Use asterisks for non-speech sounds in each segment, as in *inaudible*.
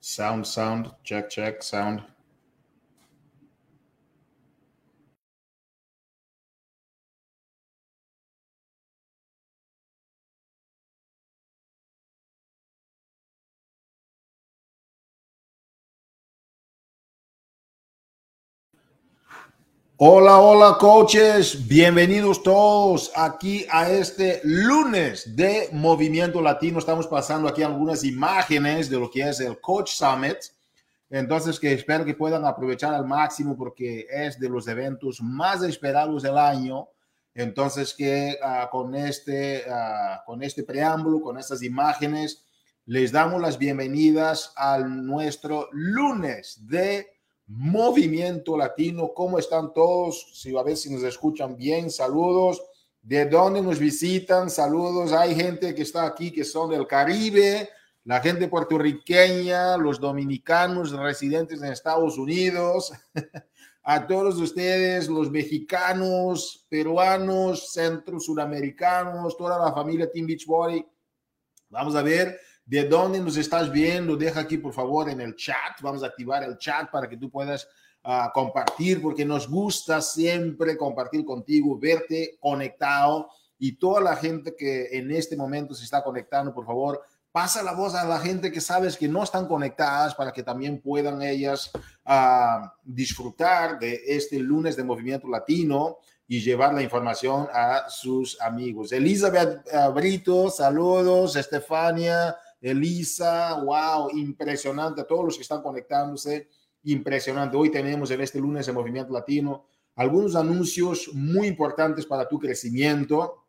Sound, sound, check, check, sound. Hola, hola coaches, bienvenidos todos aquí a este lunes de Movimiento Latino. Estamos pasando aquí algunas imágenes de lo que es el Coach Summit. Entonces, que espero que puedan aprovechar al máximo porque es de los eventos más esperados del año. Entonces, que uh, con, este, uh, con este preámbulo, con estas imágenes, les damos las bienvenidas al nuestro lunes de Movimiento Latino. ¿Cómo están todos? Si a ver si nos escuchan bien, saludos. ¿De dónde nos visitan? Saludos. Hay gente que está aquí que son del Caribe, la gente puertorriqueña, los dominicanos residentes en Estados Unidos. *laughs* A todos ustedes, los mexicanos, peruanos, centro sudamericanos, toda la familia Team Beachbody. Vamos a ver de dónde nos estás viendo, deja aquí por favor en el chat. Vamos a activar el chat para que tú puedas uh, compartir, porque nos gusta siempre compartir contigo, verte conectado y toda la gente que en este momento se está conectando, por favor, pasa la voz a la gente que sabes que no están conectadas para que también puedan ellas uh, disfrutar de este lunes de movimiento latino y llevar la información a sus amigos. Elizabeth Brito, saludos. Estefania, Elisa, wow, impresionante. A todos los que están conectándose, impresionante. Hoy tenemos en este lunes de Movimiento Latino algunos anuncios muy importantes para tu crecimiento.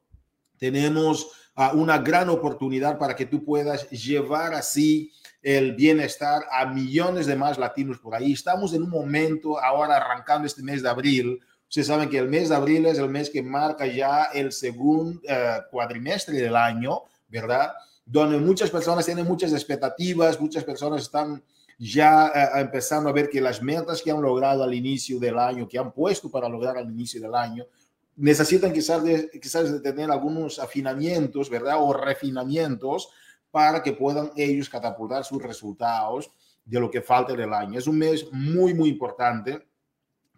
Tenemos uh, una gran oportunidad para que tú puedas llevar así el bienestar a millones de más latinos por ahí. Estamos en un momento ahora arrancando este mes de abril. Ustedes saben que el mes de abril es el mes que marca ya el segundo uh, cuadrimestre del año, ¿verdad? Donde muchas personas tienen muchas expectativas, muchas personas están ya uh, empezando a ver que las metas que han logrado al inicio del año, que han puesto para lograr al inicio del año, necesitan quizás de, quizás de tener algunos afinamientos, ¿verdad? O refinamientos para que puedan ellos catapultar sus resultados de lo que falta del año. Es un mes muy, muy importante.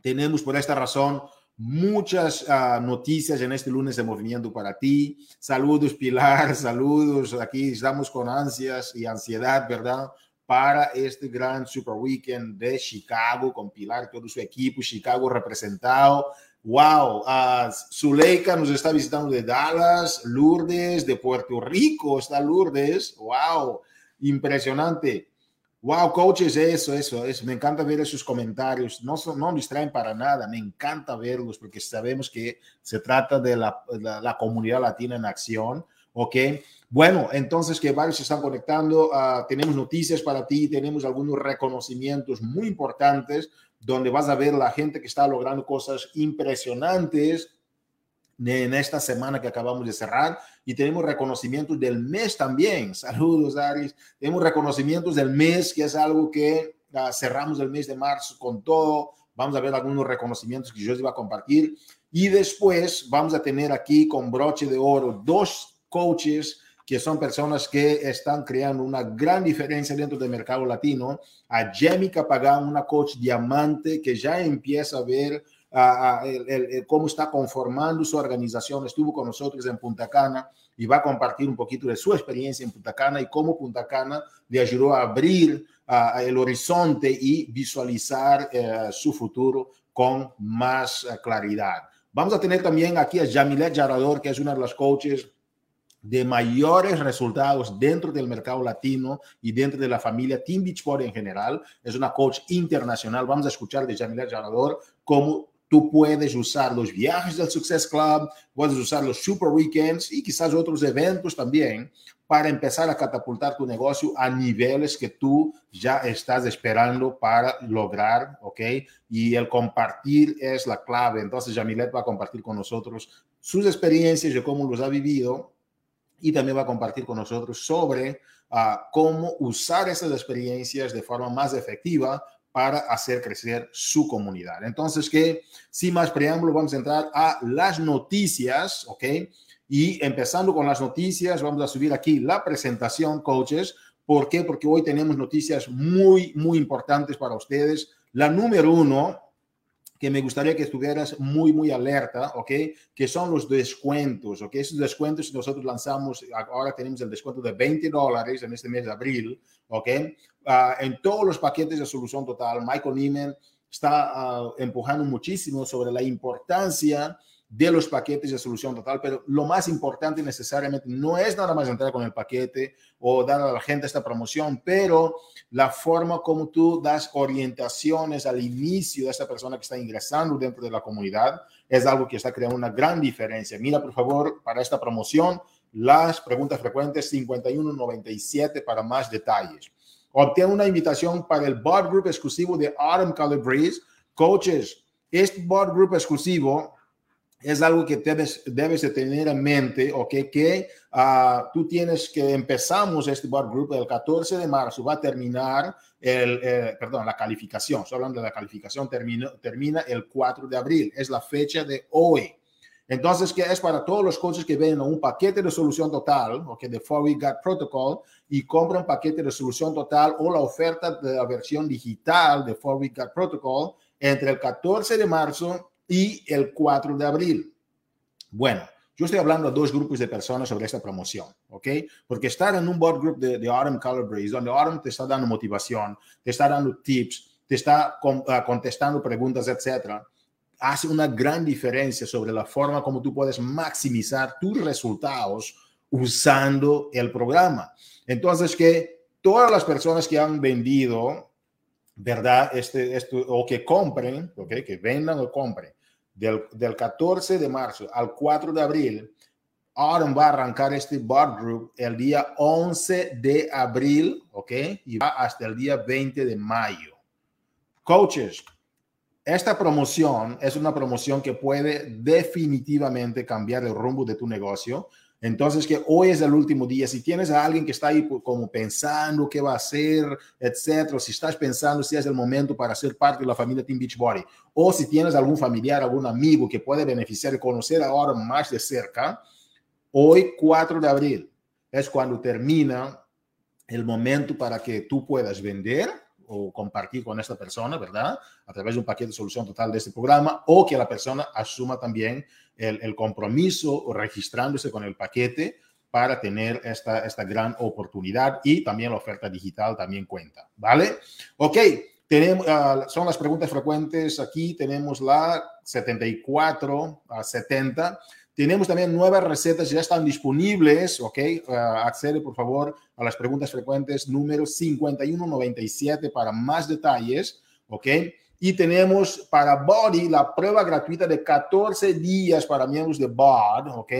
Tenemos por esta razón muchas uh, noticias en este lunes de movimiento para ti. Saludos, Pilar, *laughs* saludos. Aquí estamos con ansias y ansiedad, ¿verdad? Para este gran Super Weekend de Chicago, con Pilar, todo su equipo, Chicago representado. Wow, uh, Zuleika nos está visitando de Dallas, Lourdes, de Puerto Rico está Lourdes. Wow, impresionante. Wow, coaches, eso, eso, eso. Me encanta ver esos comentarios. No, son, no distraen para nada. Me encanta verlos porque sabemos que se trata de la, la, la comunidad latina en acción. Ok. Bueno, entonces que varios se están conectando. Uh, tenemos noticias para ti. Tenemos algunos reconocimientos muy importantes donde vas a ver la gente que está logrando cosas impresionantes en esta semana que acabamos de cerrar y tenemos reconocimientos del mes también. *laughs* Saludos, Aris. Tenemos reconocimientos del mes, que es algo que uh, cerramos el mes de marzo con todo. Vamos a ver algunos reconocimientos que yo les iba a compartir. Y después vamos a tener aquí con broche de oro dos coaches que son personas que están creando una gran diferencia dentro del mercado latino. A Jamie Capagán, una coach diamante que ya empieza a ver a, a el, el, cómo está conformando su organización. Estuvo con nosotros en Punta Cana y va a compartir un poquito de su experiencia en Punta Cana y cómo Punta Cana le ayudó a abrir uh, el horizonte y visualizar uh, su futuro con más uh, claridad. Vamos a tener también aquí a Jamilet Yarador, que es una de las coaches de mayores resultados dentro del mercado latino y dentro de la familia Team Beachbody en general. Es una coach internacional. Vamos a escuchar de Jamilet Yarador cómo tú puedes usar los viajes del Success Club, puedes usar los Super Weekends y quizás otros eventos también para empezar a catapultar tu negocio a niveles que tú ya estás esperando para lograr, ¿ok? Y el compartir es la clave. Entonces, Jamilet va a compartir con nosotros sus experiencias de cómo los ha vivido y también va a compartir con nosotros sobre uh, cómo usar esas experiencias de forma más efectiva para hacer crecer su comunidad. Entonces, que sin más preámbulo, vamos a entrar a las noticias, ¿ok? Y empezando con las noticias, vamos a subir aquí la presentación, coaches. ¿Por qué? Porque hoy tenemos noticias muy, muy importantes para ustedes. La número uno, que me gustaría que estuvieras muy, muy alerta, ¿ok? Que son los descuentos, ¿ok? Esos descuentos nosotros lanzamos, ahora tenemos el descuento de 20 dólares en este mes de abril, ¿ok? Uh, en todos los paquetes de solución total, Michael Neiman está uh, empujando muchísimo sobre la importancia de los paquetes de solución total, pero lo más importante necesariamente no es nada más entrar con el paquete o dar a la gente esta promoción, pero la forma como tú das orientaciones al inicio de esta persona que está ingresando dentro de la comunidad es algo que está creando una gran diferencia. Mira, por favor, para esta promoción, las preguntas frecuentes 5197 para más detalles. Obtén una invitación para el bot group exclusivo de Autumn Color Breeze. Coaches, este bot group exclusivo es algo que debes, debes de tener en mente, ¿ok? Que uh, tú tienes que empezamos este board group el 14 de marzo, va a terminar el, eh, perdón, la calificación, estoy hablando de la calificación, termina, termina el 4 de abril, es la fecha de hoy. Entonces, que es para todos los coaches que ven un paquete de solución total, ¿ok? De 4 Got Protocol, y compran paquete de solución total o la oferta de la versión digital de 4 Got Protocol entre el 14 de marzo y el 4 de abril. Bueno, yo estoy hablando a dos grupos de personas sobre esta promoción, ¿ok? Porque estar en un board group de, de Autumn Color Breeze, donde Autumn te está dando motivación, te está dando tips, te está ah, contestando preguntas, etcétera, hace una gran diferencia sobre la forma como tú puedes maximizar tus resultados usando el programa. Entonces, que todas las personas que han vendido, ¿verdad? Este, esto, o que compren, ¿ok? Que vendan o compren del, del 14 de marzo al 4 de abril, Autumn va a arrancar este bot group el día 11 de abril, ¿ok? Y va hasta el día 20 de mayo. Coaches, esta promoción es una promoción que puede definitivamente cambiar el rumbo de tu negocio entonces, que hoy es el último día. Si tienes a alguien que está ahí como pensando qué va a hacer, etcétera, si estás pensando si es el momento para ser parte de la familia Team Beachbody, o si tienes algún familiar, algún amigo que puede beneficiar y conocer ahora más de cerca, hoy, 4 de abril, es cuando termina el momento para que tú puedas vender o compartir con esta persona, ¿verdad? A través de un paquete de solución total de este programa, o que la persona asuma también el, el compromiso registrándose con el paquete para tener esta, esta gran oportunidad y también la oferta digital también cuenta, ¿vale? Ok, tenemos, uh, son las preguntas frecuentes aquí, tenemos la 74 a 70. Tenemos también nuevas recetas, ya están disponibles, ¿ok? Uh, accede por favor a las preguntas frecuentes número 5197 para más detalles, ¿ok? Y tenemos para Body la prueba gratuita de 14 días para miembros de BOD, ¿ok?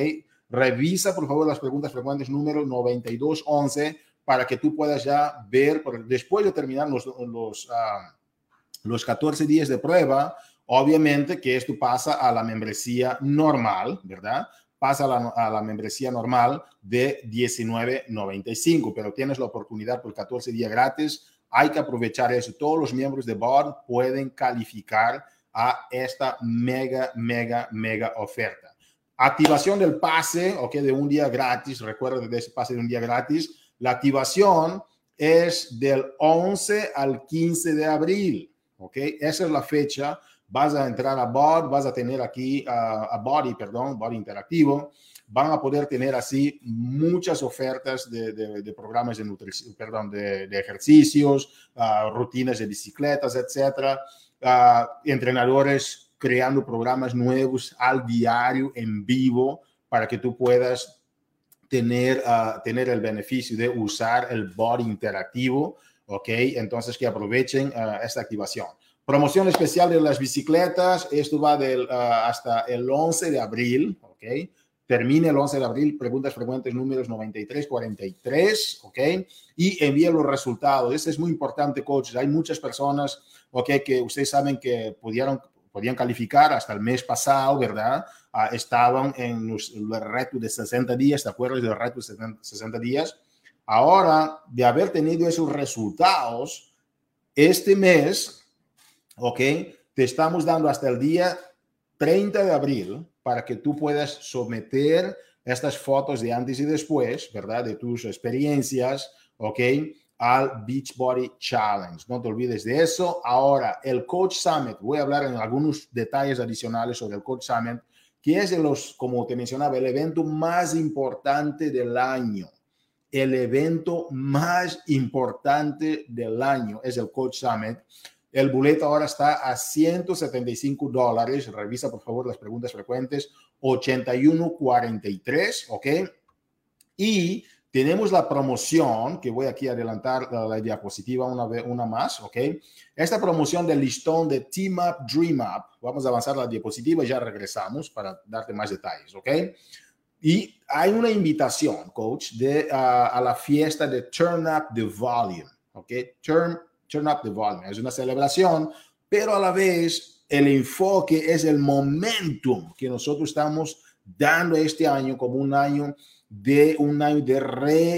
Revisa por favor las preguntas frecuentes número 9211 para que tú puedas ya ver, después de terminar los, los, uh, los 14 días de prueba, Obviamente que esto pasa a la membresía normal, ¿verdad? Pasa a la, a la membresía normal de 19.95, pero tienes la oportunidad por 14 días gratis. Hay que aprovechar eso. Todos los miembros de board pueden calificar a esta mega, mega, mega oferta. Activación del pase, ok, de un día gratis. Recuerda de ese pase de un día gratis. La activación es del 11 al 15 de abril, ok. Esa es la fecha vas a entrar a Bod, vas a tener aquí a Body, perdón, Body Interactivo, van a poder tener así muchas ofertas de, de, programas de nutrición, perdón, de, ejercicios, uh, rutinas de bicicletas, etcétera, uh, entrenadores creando programas nuevos al diario en vivo para que tú puedas tener, uh, tener el beneficio de usar el body interactivo, ¿ok? Entonces que aprovechen esta activación. Promoción especial de las bicicletas, esto va del, hasta el 11 de abril, ¿ok? Termina el 11 de abril, preguntas frecuentes números 9343, ¿ok? Y envía los resultados. Eso es muy importante, coaches. Hay muchas personas, ¿ok? Que ustedes saben que pudieron, podían calificar hasta el mes pasado, ¿verdad? Uh, estaban en el reto de 60 días, ¿te acuerdas del reto de 60 días? Ahora, de haber tenido esos resultados, Este mes, ¿ok? Te estamos dando hasta el día 30 de abril para que tú puedas someter estas fotos de antes y después, ¿verdad? De tus experiencias, ¿ok? Al Beachbody Challenge. No te olvides de eso. Ahora, el Coach Summit. Voy a hablar en algunos detalles adicionales sobre el Coach Summit, que es de los, como te mencionaba, el evento más importante del año. El evento más importante del año es el Coach Summit. El boleto ahora está a 175 dólares. Revisa por favor las preguntas frecuentes. 8143, ¿ok? Y tenemos la promoción, que voy aquí a adelantar la, diapositiva una, vez, una más, ¿ok? Esta promoción del listón de Team Up, Dream Up. Vamos a avanzar la diapositiva y ya regresamos para darte más detalles, ¿ok? Y hay una invitación, coach, de, a la fiesta de Turn Up the Volume, ¿ok? Turn, turn Up the Volume. Es una celebración, pero a la vez el enfoque es el momentum que nosotros estamos dando este año como un año de un año de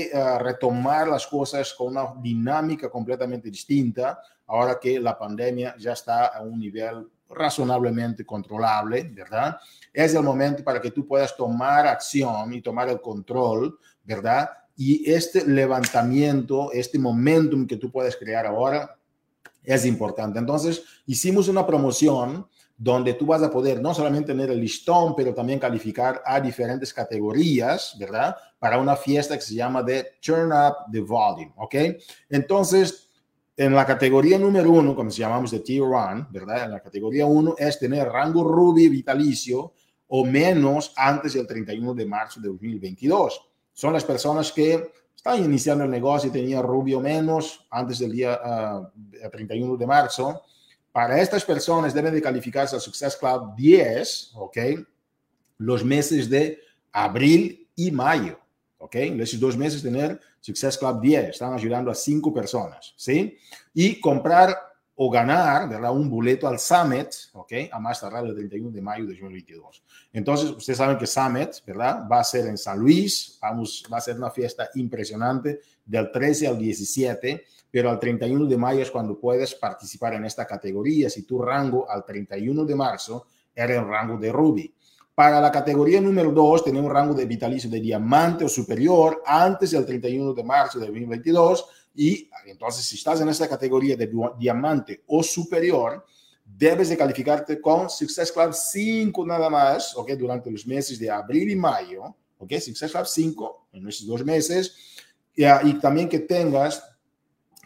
eh, retomar las cosas con una dinámica completamente distinta, ahora que la pandemia ya está a un nivel razonablemente controlable, ¿verdad? Es el momento para que tú puedas tomar acción y tomar el control, ¿verdad? Y este levantamiento, este momentum que tú puedes crear ahora es importante. Entonces, hicimos una promoción donde tú vas a poder no solamente tener el listón, pero también calificar a diferentes categorías, ¿verdad? Para una fiesta que se llama de Turn Up the Volume, ¿ok? Entonces, en la categoría número uno, como se llamamos de Tier One, ¿verdad? En la categoría uno es tener rango Ruby vitalicio o menos antes del 31 de marzo de 2022. Son las personas que están iniciando el negocio y tenían Ruby o menos antes del día 31 ah, de marzo para estas personas deben de calificarse al Success Club 10, ¿ok? Los meses de abril y mayo, ¿ok? En esos dos meses tener Success Club 10, están ayudando a cinco personas, ¿sí? Y comprar o ganar, ¿verdad? Un boleto al Summit, ¿ok? A más tardar el 31 de mayo de 2022. Entonces, ustedes saben que Summit, ¿verdad? Va a ser en San Luis, vamos, va a ser una fiesta impresionante del 13 al 17 pero al 31 de mayo es cuando puedes participar en esta categoría. Si tu rango al 31 de marzo era el rango de Ruby. Para la categoría número 2, tenemos un rango de vitalicio de diamante o superior antes del 31 de marzo de 2022. Y entonces, si estás en esta categoría de diamante o superior, debes de calificarte con Success Club 5 nada más, ¿ok? Durante los meses de abril y mayo, ¿ok? Success Club 5 en esos dos meses. Y, y también que tengas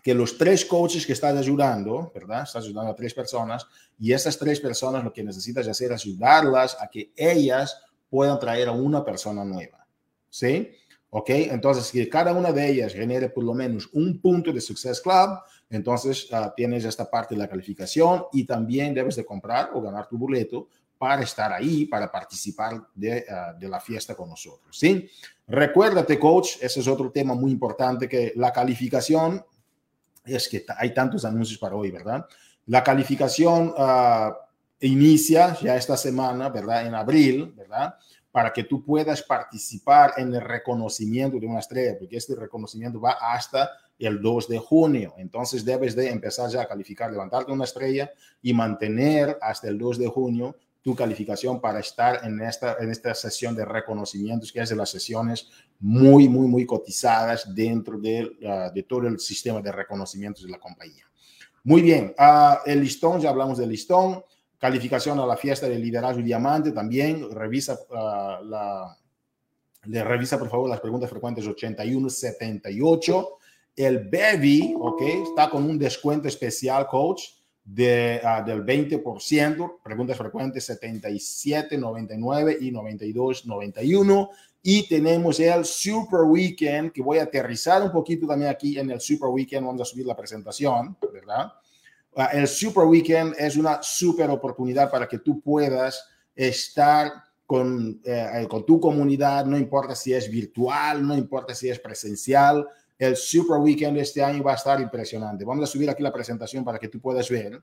que los tres coaches que estás ayudando, ¿verdad? Estás ayudando a tres personas y esas tres personas lo que necesitas hacer es ayudarlas a que ellas puedan traer a una persona nueva. ¿Sí? ¿Ok? Entonces, que cada una de ellas genere por lo menos un punto de Success Club, entonces uh, tienes esta parte de la calificación y también debes de comprar o ganar tu boleto para estar ahí, para participar de, uh, de, la fiesta con nosotros. ¿sí? Recuérdate, coach, ese es otro tema muy importante, que la calificación es que hay tantos anuncios para hoy, ¿verdad? La calificación uh, inicia ya esta semana, ¿verdad? En abril, ¿verdad? Para que tú puedas participar en el reconocimiento de una estrella, porque este reconocimiento va hasta el 2 de junio. Entonces debes de empezar ya a calificar, levantarte una estrella y mantener hasta el 2 de junio tu calificación para estar en esta, en esta sesión de reconocimientos, que es de las sesiones muy, muy, muy cotizadas dentro de, uh, de todo el sistema de reconocimientos de la compañía. Muy bien, uh, el listón, ya hablamos del listón, calificación a la fiesta de liderazgo diamante también, revisa uh, la, le revisa por favor las preguntas frecuentes 8178. El BEVI, ok, está con un descuento especial, coach, de, uh, del 20%, preguntas frecuentes 77, 99 y 92, 91. Y tenemos el Super Weekend, que voy a aterrizar un poquito también aquí en el Super Weekend, vamos a subir la presentación, ¿verdad? El Super Weekend es una super oportunidad para que tú puedas estar con, eh, con tu comunidad, no importa si es virtual, no importa si es presencial, el Super Weekend este año va a estar impresionante. Vamos a subir aquí la presentación para que tú puedas ver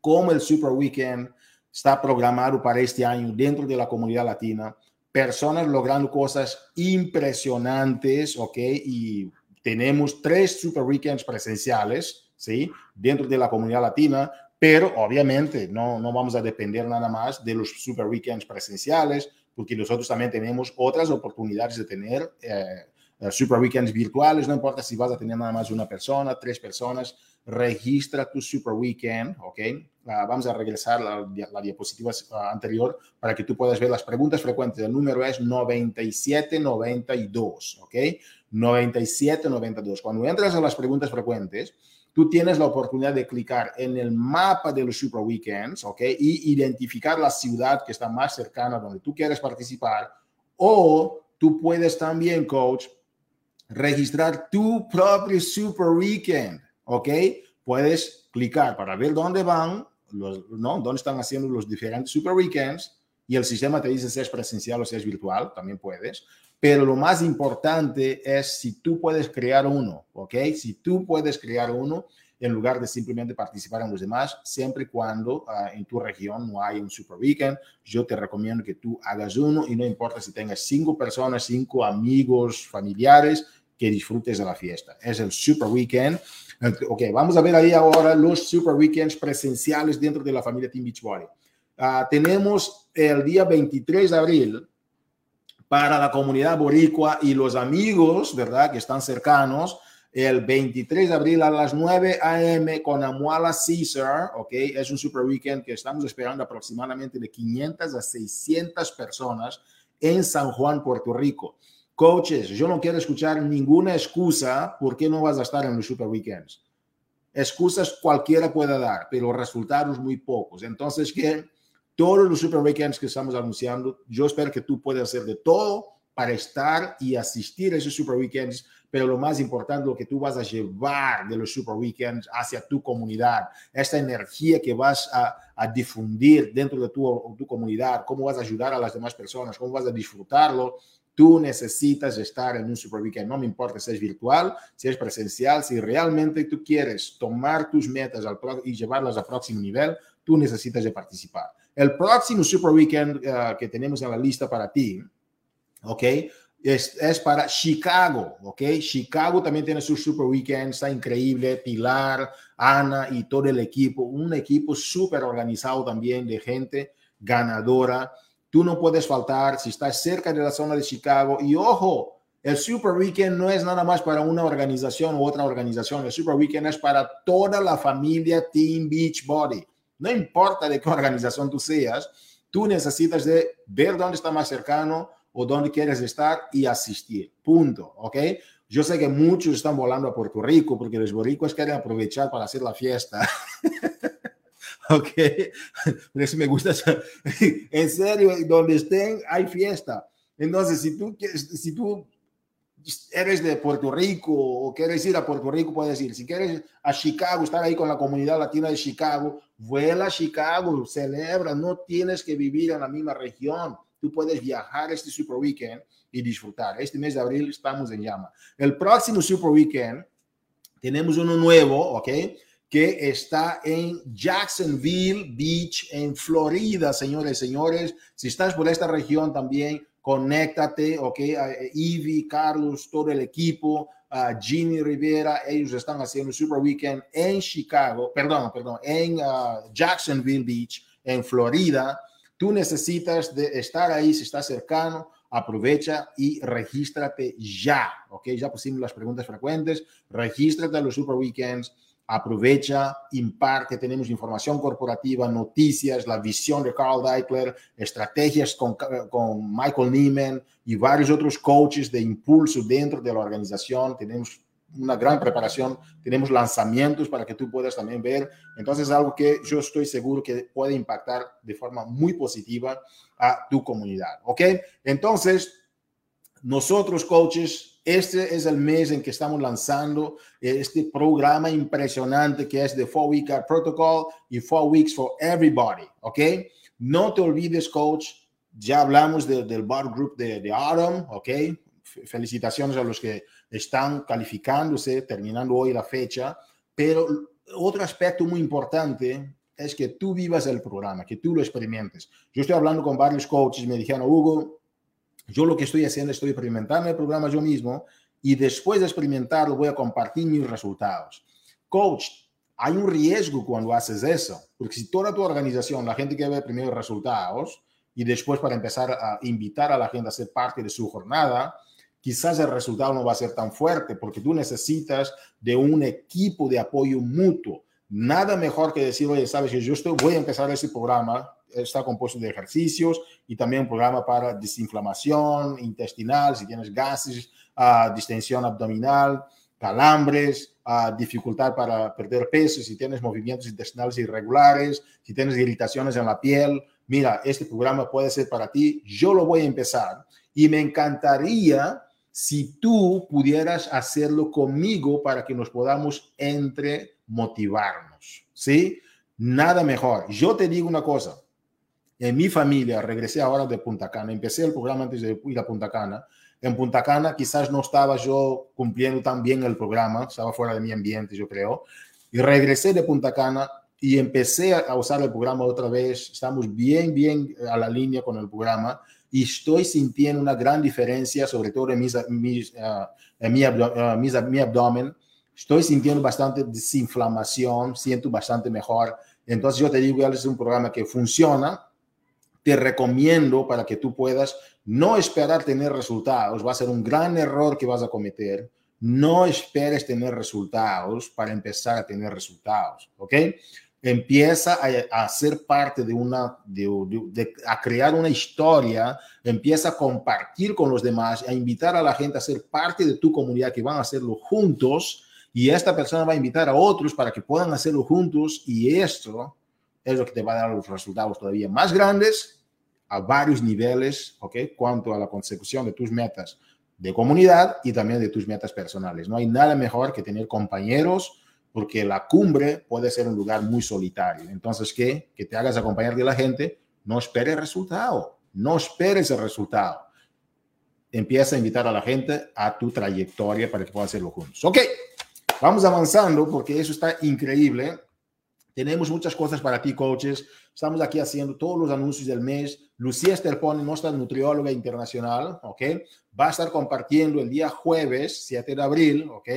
cómo el Super Weekend está programado para este año dentro de la comunidad latina. Personas logrando cosas impresionantes, ¿ok? Y tenemos tres Super Weekends presenciales, ¿sí? Dentro de la comunidad latina, pero obviamente no, no vamos a depender nada más de los super weekends presenciales, porque nosotros también tenemos otras oportunidades de tener eh, eh, super weekends virtuales, no importa si vas a tener nada más una persona, tres personas, registra tu super weekend, ¿ok? Ah, vamos a regresar a la, diapositiva ah, anterior para que tú puedas ver las preguntas frecuentes. El número es 9792, ¿ok? 9792. Cuando entras a las preguntas frecuentes, tú tienes la oportunidad de clicar en el mapa de los super weekends, ¿ok? Y identificar la ciudad que está más cercana donde tú quieres participar. O tú puedes también, coach, registrar tu propio super weekend, ¿ok? Puedes clicar para ver dónde van, los, ¿no? Dónde están haciendo los diferentes super weekends y el sistema te dice si es presencial o si es virtual, también puedes. Pero lo más importante es si tú puedes crear uno, ¿ok? Si tú puedes crear uno en lugar de simplemente participar en los demás, siempre y cuando uh, en tu región no hay un super weekend, yo te recomiendo que tú hagas uno y no importa si tengas cinco personas, cinco amigos, familiares, que disfrutes de la fiesta. Es el super weekend. Ok, vamos a ver ahí ahora los super weekends presenciales dentro de la familia Team Beachbody. Uh, tenemos el día 23 de abril para la comunidad boricua y los amigos, ¿verdad? Que están cercanos el 23 de abril a las 9 a.m. con Amuala Caesar, ¿ok? Es un super weekend que estamos esperando aproximadamente de 500 a 600 personas en San Juan, Puerto Rico. Coaches, yo no quiero escuchar ninguna excusa por qué no vas a estar en los super weekends. Excusas cualquiera puede dar, pero resultados muy pocos. Entonces, que todos los super weekends que estamos anunciando, yo espero que tú puedas hacer de todo para estar y asistir a esos super weekends pero lo más importante, lo que tú vas a llevar de los Super Weekends hacia tu comunidad, esta energía que vas a, a difundir dentro de tu, tu comunidad, cómo vas a ayudar a las demás personas, cómo vas a disfrutarlo, tú necesitas estar en un Super Weekend. No me importa si es virtual, si es presencial, si realmente tú quieres tomar tus metas y llevarlas al próximo nivel, tú necesitas de participar. El próximo Super Weekend uh, que tenemos en la lista para ti, ¿ok? es, para Chicago, ¿ok? Chicago también tiene su Super Weekend, está increíble. Pilar, Ana y todo el equipo, un equipo súper organizado también de gente ganadora. Tú no puedes faltar si estás cerca de la zona de Chicago. Y ojo, el Super Weekend no es nada más para una organización u otra organización. El Super Weekend es para toda la familia Team Beachbody. No importa de qué *laughs* organización tú seas, tú necesitas de ver dónde está más cercano, o dónde quieres estar y asistir. Punto. ¿Ok? Yo sé que muchos están volando a Puerto Rico porque los boricuas quieren aprovechar para hacer la fiesta. *laughs* ok, por eso me gusta. *laughs* en serio, donde estén hay fiesta. Entonces, si tú, si tú eres de Puerto Rico o quieres ir a Puerto Rico, puedes ir. Si quieres a Chicago, estar ahí con la comunidad latina de Chicago, vuela a Chicago, celebra, no tienes que vivir en la misma región tú puedes viajar este Super Weekend y disfrutar. Este mes de abril estamos en llama. El próximo Super Weekend tenemos uno nuevo, ¿ok? Que está en Jacksonville Beach, en Florida, señores señores. Si estás por esta región también, conéctate, ¿ok? Ivy, Carlos, todo el equipo, uh, Jimmy Rivera, ellos están haciendo Super Weekend en Chicago, perdón, perdón, en ah, Jacksonville Beach, en Florida. Tú necesitas de estar ahí, si estás cercano, aprovecha y regístrate ya, ¿ok? Ya pusimos las preguntas frecuentes, regístrate a los Super Weekends, aprovecha, imparte, tenemos información corporativa, noticias, la visión de Carl Deichler, estrategias con, con Michael Neiman y varios otros coaches de impulso dentro de la organización, tenemos una gran preparación, tenemos lanzamientos para que tú puedas también ver. Entonces, es algo que yo estoy seguro que puede impactar de forma muy positiva a tu comunidad. ¿Ok? Entonces, nosotros, coaches, este es el mes en que estamos lanzando este programa impresionante que es The Four Week Protocol y Four Weeks for Everybody. ¿Ok? No te olvides, coach. Ya hablamos del bar group de, de Autumn, ¿ok? Felicitaciones a los que están calificándose, terminando hoy la fecha, pero otro aspecto muy importante es que tú vivas el programa, que tú lo experimentes. Yo estoy hablando con varios coaches me dijeron, Hugo, yo lo que estoy haciendo, estoy experimentando el programa yo mismo y después de experimentarlo voy a compartir mis resultados. Coach, hay un riesgo cuando haces eso, porque si toda tu organización, la gente quiere ver primero resultados y después para empezar a invitar a la gente a ser parte de su jornada, quizás el resultado no va a ser tan fuerte porque tú necesitas de un equipo de apoyo mutuo. Nada mejor que decir, oye, sabes que yo voy a empezar ese programa, está compuesto de ejercicios y también un programa para desinflamación intestinal, si tienes gases, uh, distensión abdominal, calambres, uh, dificultad para perder peso, si tienes movimientos intestinales irregulares, si tienes irritaciones en la piel. Mira, este programa puede ser para ti. Yo lo voy a empezar y me encantaría si tú pudieras hacerlo conmigo para que nos podamos entre motivarnos, ¿sí? Nada mejor. Yo te digo una cosa. En mi familia, regresé ahora de Punta Cana, empecé el programa antes de ir a Punta Cana. En Punta Cana quizás no estaba yo cumpliendo tan bien el programa, estaba fuera de mi ambiente, yo creo. Y regresé de Punta Cana y empecé a usar el programa otra vez. Estamos bien, bien a la línea con el programa y estoy sintiendo una gran diferencia, sobre todo en, mis, mis, uh, en mi, uh, mis, mi, abdomen. Estoy sintiendo bastante desinflamación, siento bastante mejor. Entonces yo te digo, es un programa que funciona. Te recomiendo para que tú puedas no esperar tener resultados. Va a ser un gran error que vas a cometer. No esperes tener resultados para empezar a tener resultados, ¿ok? empieza a, ser parte de una, de, a crear una historia, empieza a compartir con los demás, a invitar a la gente a ser parte de tu comunidad, que van a hacerlo juntos, y esta persona va a invitar a otros para que puedan hacerlo juntos, y esto es lo que te va a dar los resultados todavía más grandes a varios niveles, ¿ok? Cuanto a la consecución de tus metas de comunidad y también de tus metas personales. No hay nada mejor que tener compañeros, porque la cumbre puede ser un lugar muy solitario. Entonces, ¿qué? Que te hagas acompañar de la gente, no esperes resultado, no esperes el resultado. Empieza a invitar a la gente a tu trayectoria para que puedan hacerlo juntos. Ok, vamos avanzando porque eso está increíble. Tenemos muchas cosas para ti, coaches. Estamos aquí haciendo todos los anuncios del mes. Lucía Esterpone, nuestra nutrióloga internacional, ¿ok? Va a estar compartiendo el día jueves, 7 de abril, ¿ok?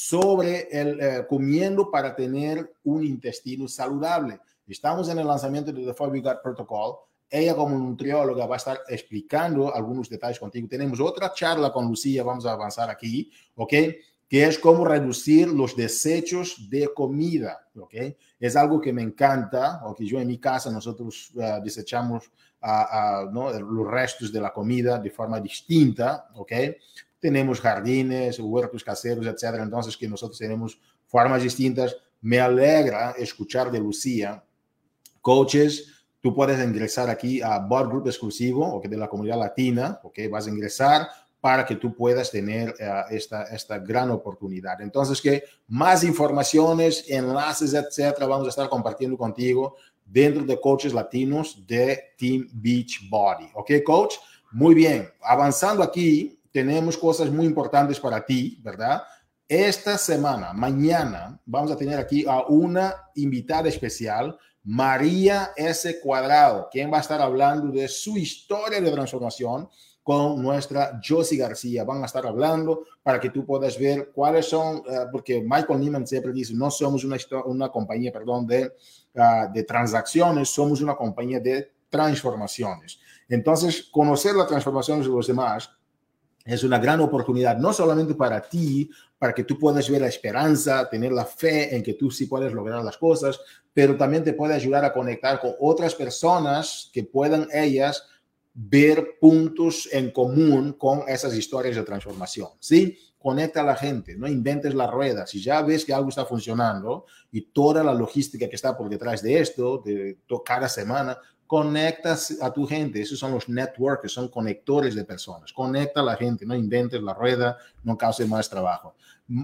sobre el eh, comiendo para tener un intestino saludable. Estamos en el lanzamiento de The Five Gut Protocol. Ella como nutrióloga va a estar explicando algunos detalles contigo. Tenemos otra charla con Lucía, vamos a avanzar aquí, ¿ok? Que es cómo reducir los desechos de comida, ¿ok? Es algo que me encanta, o que yo en mi casa nosotros uh, desechamos uh, uh, ¿no? los restos de la comida de forma distinta, ¿ok? tenemos jardines, huertos caseros, etcétera. Entonces, que nosotros tenemos formas distintas. Me alegra escuchar de Lucía, coaches. Tú puedes ingresar aquí a Bot Group exclusivo, o que de la comunidad latina, ok, vas a ingresar para que tú puedas tener uh, esta, esta gran oportunidad. Entonces, que más informaciones, enlaces, etcétera, vamos a estar compartiendo contigo dentro de coaches latinos de Team Beach Body. ¿Ok, coach? Muy bien. Avanzando aquí, tenemos cosas muy importantes para ti, ¿verdad? Esta semana, mañana, vamos a tener aquí a una invitada especial, María S. Cuadrado, quien va a estar hablando de su historia de transformación con nuestra Josie García. Van a estar hablando para que tú puedas ver cuáles son, uh, porque Michael Neiman siempre dice, no somos una, una compañía, perdón, de, uh, de transacciones, somos una compañía de transformaciones. Entonces, conocer las transformaciones de los demás es una gran oportunidad, no solamente para ti, para que tú puedas ver la esperanza, tener la fe en que tú sí puedes lograr las cosas, pero también te puede ayudar a conectar con otras personas que puedan ellas ver puntos en común con esas historias de transformación, ¿sí? Conecta a la gente, no inventes la rueda. Si ya ves que algo está funcionando y toda la logística que está por detrás de esto, de cada semana, conectas a tu gente. Esos son los networks, son conectores de personas. Conecta a la gente, no inventes la rueda, no causes más trabajo.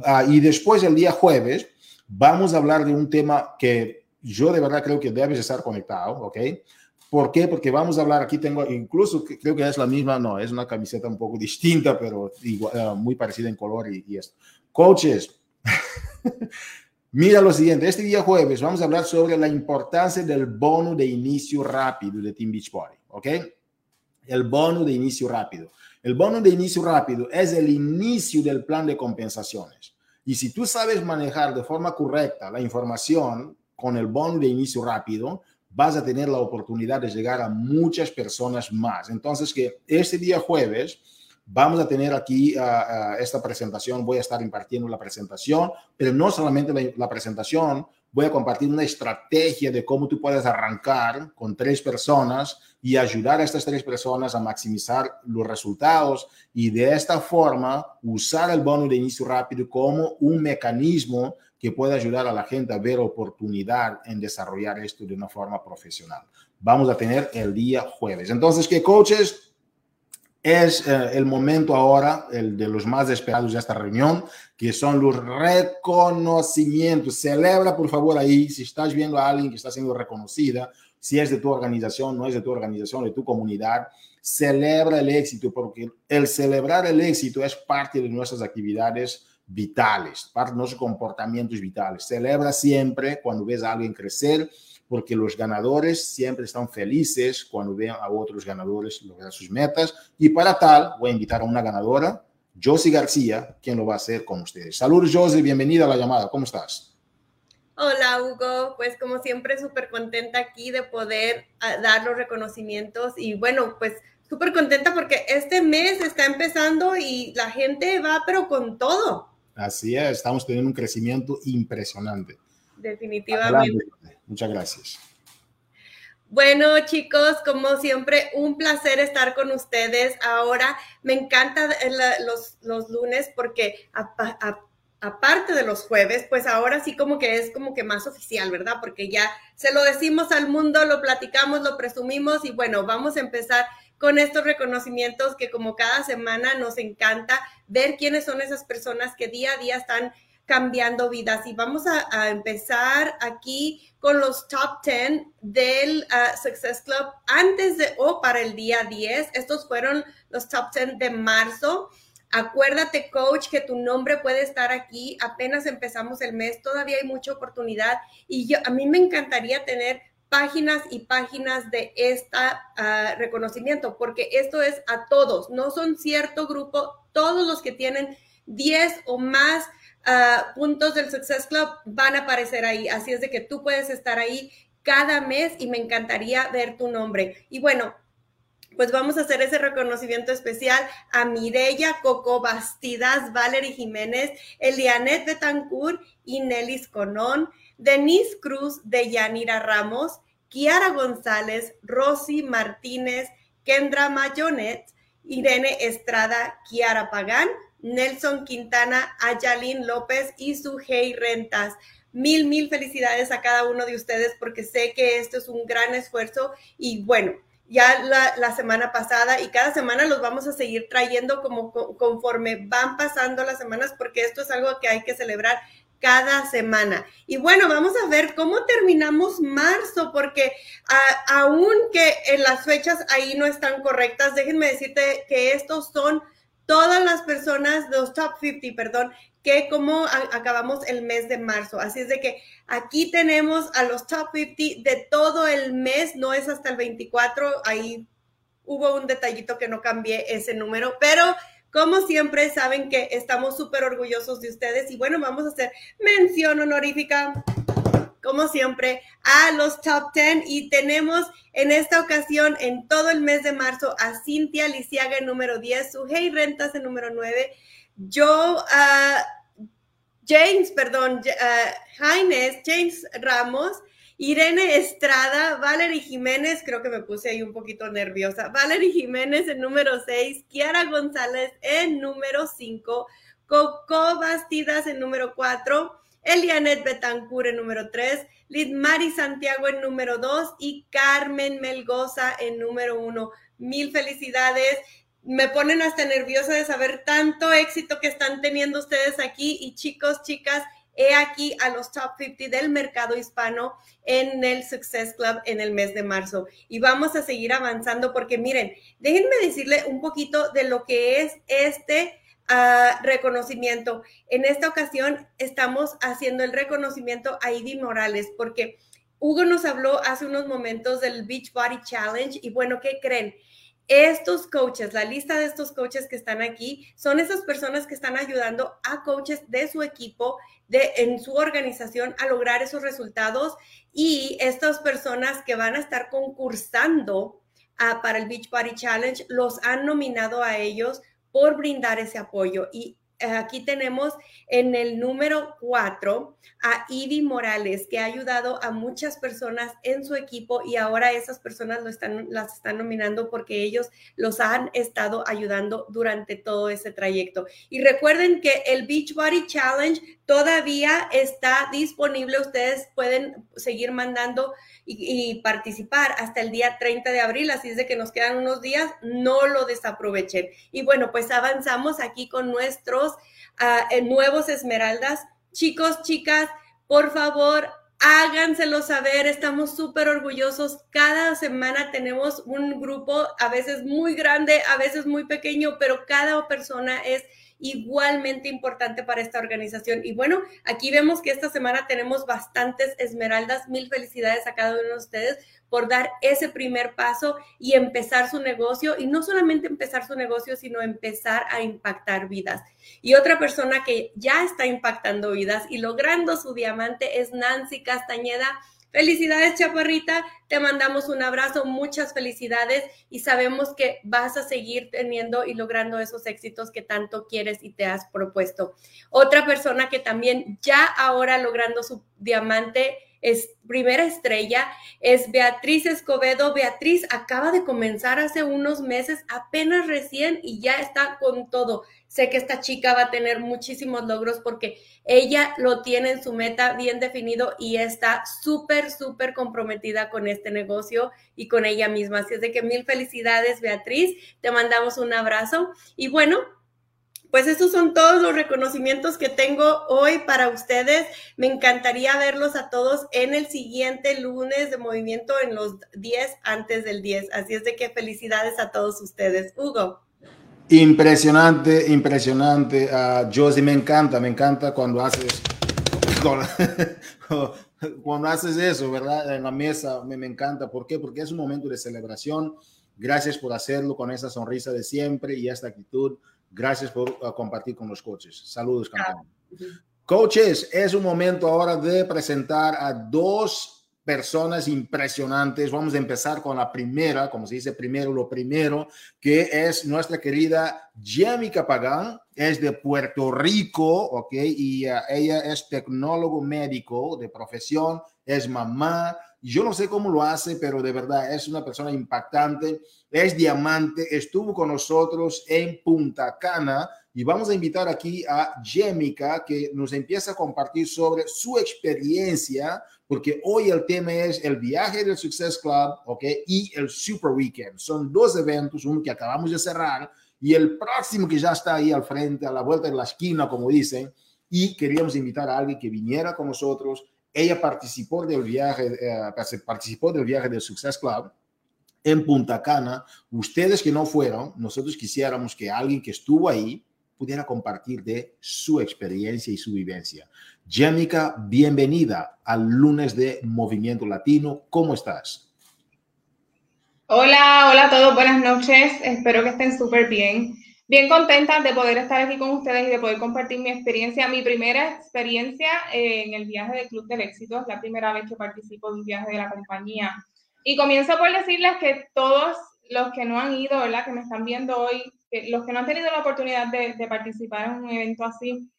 Ah, y después, el día jueves, vamos a hablar de un tema que yo de verdad creo que debes estar conectado, ¿ok? ¿Por qué? Porque vamos a hablar, aquí tengo, incluso creo que es la misma, no, es una camiseta un poco distinta, pero igual, uh, muy parecida en color y, y esto. Coaches, *laughs* Mira lo siguiente, este día jueves vamos a hablar sobre la importancia del bono de inicio rápido de Team Beachbody, ¿ok? El bono de inicio rápido. El bono de inicio rápido es el inicio del plan de compensaciones. Y si tú sabes manejar de forma correcta la información con el bono de inicio rápido, vas a tener la oportunidad de llegar a muchas personas más. Entonces, que este día jueves vamos a tener aquí esta presentación, voy a estar impartiendo la presentación, pero no solamente la, presentación, voy a compartir una estrategia de cómo tú puedes arrancar con tres personas y ayudar a estas tres personas a maximizar los resultados y de esta forma usar el bono de inicio rápido como un mecanismo que puede ayudar a la gente a ver oportunidad en desarrollar esto de una forma profesional. Vamos a tener el día jueves. Entonces, ¿qué coaches? Es eh, el momento ahora, el de los más esperados de esta reunión, que son los reconocimientos. Celebra, por favor, ahí, si estás viendo a alguien que está siendo reconocida, si es de tu organización, no es de tu organización, de tu comunidad, celebra el éxito, porque el celebrar el éxito es parte de nuestras actividades vitales, de nuestros comportamientos vitales. Celebra siempre cuando ves a alguien crecer, porque los ganadores siempre están felices cuando ven a otros ganadores lograr sus metas. Y para tal, voy a invitar a una ganadora, Josie García, quien lo va a hacer con ustedes. Saludos, Josie, bienvenida a la llamada. ¿Cómo estás? Hola, Hugo. Pues como siempre, súper contenta aquí de poder ah, dar los reconocimientos y bueno, pues súper contenta porque este mes está empezando y la gente va, pero con todo. Así es, estamos teniendo un crecimiento impresionante. Definitivamente. Muchas gracias. Bueno, chicos, como siempre, un placer estar con ustedes. Ahora me encanta los, los lunes porque aparte de los jueves, pues ahora sí como que es como que más oficial, ¿verdad? Porque ya se lo decimos al mundo, lo platicamos, lo presumimos y bueno, vamos a empezar con estos reconocimientos que como cada semana nos encanta ver quiénes son esas personas que día a día están cambiando vidas. Y vamos a, empezar aquí con los top 10 del uh, Success Club antes de o para el día 10. Estos fueron los top 10 de marzo. Acuérdate, coach, que tu nombre puede estar aquí. Apenas empezamos el mes, todavía hay mucha oportunidad. Y yo, a mí me encantaría tener páginas y páginas de este reconocimiento, porque esto es a todos, no son cierto grupo, todos los que tienen 10 o más ah, puntos del Success Club van a aparecer ahí. Así es de que tú puedes estar ahí cada mes y me encantaría ver tu nombre. Y bueno, pues vamos a hacer ese reconocimiento especial a Mireya Coco Bastidas, Valerie Jiménez, Elianet Betancourt y Nelis Conón, Denise Cruz de Yanira Ramos, Kiara González, Rosy Martínez, Kendra Mayonet, Irene Estrada, Kiara Pagán, Nelson Quintana, Ayalín López y Sujei Rentas. Mil, mil felicidades a cada uno de ustedes porque sé que esto es un gran esfuerzo y bueno, ya la, semana pasada y cada semana los vamos a seguir trayendo como conforme van pasando las semanas porque esto es algo que hay que celebrar cada semana. Y bueno, vamos a ver cómo terminamos marzo, porque aunque en las fechas ahí no están correctas, déjenme decirte que estos son todas las personas, los top 50, perdón, que como acabamos el mes de marzo. Así es de que aquí tenemos a los top 50 de todo el mes, no es hasta el 24, ahí hubo un detallito que no cambié ese número, pero como siempre, saben que estamos súper orgullosos de ustedes y bueno, vamos a hacer mención honorífica, como siempre, a los top 10 y tenemos en esta ocasión, en todo el mes de marzo, a Cintia Lisiaga en número 10, Sujei Rentas en número 9, yo, James, perdón, uh, Jaines, James Ramos, Irene Estrada, Valerie Jiménez, creo que me puse ahí un poquito nerviosa. Valerie Jiménez en número 6, Kiara González en número 5, Coco Bastidas en número 4, Elianet Betancourt en número 3, Lidmari Santiago en número 2 y Carmen Melgoza en número 1. Mil felicidades. Me ponen hasta nerviosa de saber tanto éxito que están teniendo ustedes aquí y chicos, chicas, He aquí a los top 50 del mercado hispano en el Success Club en el mes de marzo. Y vamos a seguir avanzando porque miren, déjenme decirle un poquito de lo que es este ah, reconocimiento. En esta ocasión estamos haciendo el reconocimiento a Ivy Morales porque Hugo nos habló hace unos momentos del Beach Body Challenge y bueno, ¿qué creen? Estos coaches, la lista de estos coaches que están aquí, son esas personas que están ayudando a coaches de su equipo, de, en su organización, a lograr esos resultados. Y estas personas que van a estar concursando ah, para el Beach Party Challenge, los han nominado a ellos por brindar ese apoyo. Y aquí tenemos en el número cuatro a Ivy Morales, que ha ayudado a muchas personas en su equipo y ahora esas personas lo están, las están nominando porque ellos los han estado ayudando durante todo ese trayecto. Y recuerden que el Beachbody Challenge todavía está disponible. Ustedes pueden seguir mandando y, participar hasta el día 30 de abril, así es de que nos quedan unos días, no lo desaprovechen. Y bueno, pues avanzamos aquí con nuestros uh, nuevos esmeraldas. Chicos, chicas, por favor, háganselo saber, estamos súper orgullosos. Cada semana tenemos un grupo, a veces muy grande, a veces muy pequeño, pero cada persona es igualmente importante para esta organización. Y bueno, aquí vemos que esta semana tenemos bastantes esmeraldas. Mil felicidades a cada uno de ustedes por dar ese primer paso y empezar su negocio. Y no solamente empezar su negocio, sino empezar a impactar vidas. Y otra persona que ya está impactando vidas y logrando su diamante es Nancy Castañeda Felicidades, Chaparrita. Te mandamos un abrazo, muchas felicidades y sabemos que vas a seguir teniendo y logrando esos éxitos que tanto quieres y te has propuesto. Otra persona que también ya ahora logrando su diamante es primera estrella es Beatriz Escobedo. Beatriz acaba de comenzar hace unos meses, apenas recién y ya está con todo. Sé que esta chica va a tener muchísimos logros porque ella lo tiene en su meta bien definido y está súper, súper comprometida con este negocio y con ella misma. Así es de que mil felicidades, Beatriz. Te mandamos un abrazo. Y bueno, pues esos son todos los reconocimientos que tengo hoy para ustedes. Me encantaría verlos a todos en el siguiente lunes de movimiento en los 10 antes del 10. Así es de que felicidades a todos ustedes. Hugo. Impresionante, impresionante. Uh, Josie, me encanta, me encanta cuando haces, *laughs* cuando haces eso, ¿verdad? En la mesa, me, me encanta. ¿Por qué? Porque es un momento de celebración. Gracias por hacerlo con esa sonrisa de siempre y esta actitud Gracias por uh, compartir con los coaches. Saludos, campeón. Coaches, es un momento ahora de presentar a dos personas impresionantes. Vamos a empezar con la primera, como se dice primero, lo primero, que es nuestra querida Jamie Capagán. Es de Puerto Rico, ¿ok? Y uh, ella es tecnólogo médico de profesión, es mamá, yo no sé cómo lo hace, pero de verdad es una persona impactante. Es diamante, estuvo con nosotros en Punta Cana y vamos a invitar aquí a Jemica que nos empieza a compartir sobre su experiencia, porque hoy el tema es el viaje del Success Club, ¿ok? Y el Super Weekend. Son dos eventos, uno que acabamos de cerrar y el próximo que ya está ahí al frente, a la vuelta de la esquina, como dicen. Y queríamos invitar a alguien que viniera con nosotros ella participó del viaje, eh, participó del viaje del Success Club en Punta Cana. Ustedes que no fueron, nosotros quisiéramos que alguien que estuvo ahí pudiera compartir de su experiencia y su vivencia. Jénica, bienvenida al lunes de Movimiento Latino. ¿Cómo estás? Hola, hola a todos, buenas noches. Espero que estén súper bien bien contenta de poder estar aquí con ustedes y de poder compartir mi experiencia, mi primera experiencia eh, en el viaje del Club del Éxito. Es la primera vez que participo de un viaje de la compañía. Y comienzo por decirles que todos los que no han ido, ¿verdad? Que me están viendo hoy, los que no han tenido la oportunidad de, participar en un evento así,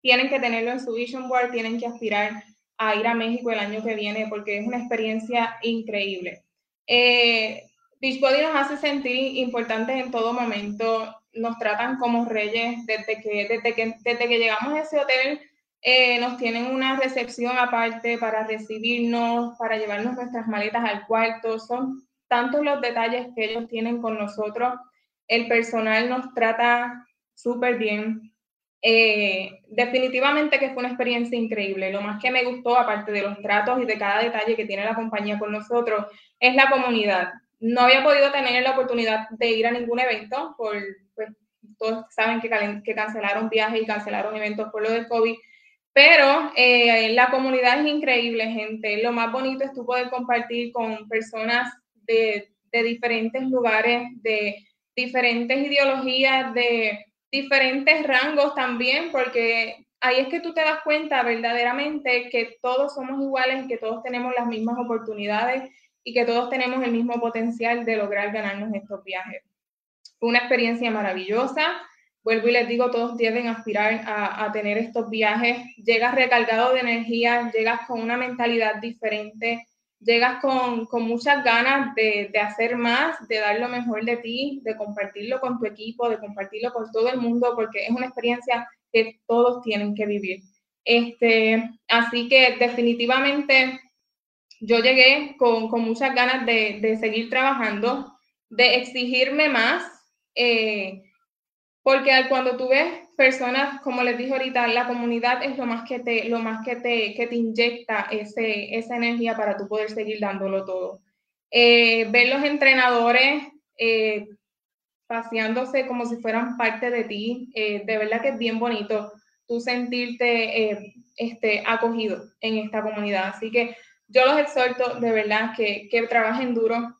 tienen que tenerlo en su vision board, tienen que aspirar a ir a México el año que viene porque es una experiencia increíble. Eh, Beachbody nos hace sentir importantes en todo momento nos tratan como reyes desde que, desde que, desde que llegamos a ese hotel. Eh, nos tienen una recepción aparte para recibirnos, para llevarnos nuestras maletas al cuarto. Son tantos los detalles que ellos tienen con nosotros. El personal nos trata súper bien. Eh, definitivamente que fue una experiencia increíble. Lo más que me gustó, aparte de los tratos y de cada detalle que tiene la compañía con nosotros, es la comunidad. No había podido tener la oportunidad de ir a ningún evento por pues todos saben que, cancelaron viajes y cancelaron eventos por lo del COVID, pero eh, la comunidad es increíble, gente. Lo más bonito es tú poder compartir con personas de, de diferentes lugares, de diferentes ideologías, de diferentes rangos también, porque ahí es que tú te das cuenta verdaderamente que todos somos iguales, que todos tenemos las mismas oportunidades y que todos tenemos el mismo potencial de lograr ganarnos estos viajes. Fue una experiencia maravillosa. Vuelvo y les digo, todos deben aspirar a, tener estos viajes. Llegas recargado de energía, llegas con una mentalidad diferente, llegas con, muchas ganas de, de, hacer más, de dar lo mejor de ti, de compartirlo con tu equipo, de compartirlo con todo el mundo, porque es una experiencia que todos tienen que vivir. Este, así que definitivamente yo llegué con, muchas ganas de, seguir trabajando, de exigirme más, eh, porque cuando tú ves personas, como les dije ahorita, la comunidad es lo más que te, lo más que te, que te inyecta ese, esa energía para tú poder seguir dándolo todo. Eh, ver los entrenadores eh, paseándose como si fueran parte de ti, de verdad que es bien bonito tú sentirte este, acogido en esta comunidad. Así que yo los exhorto de verdad que, que trabajen duro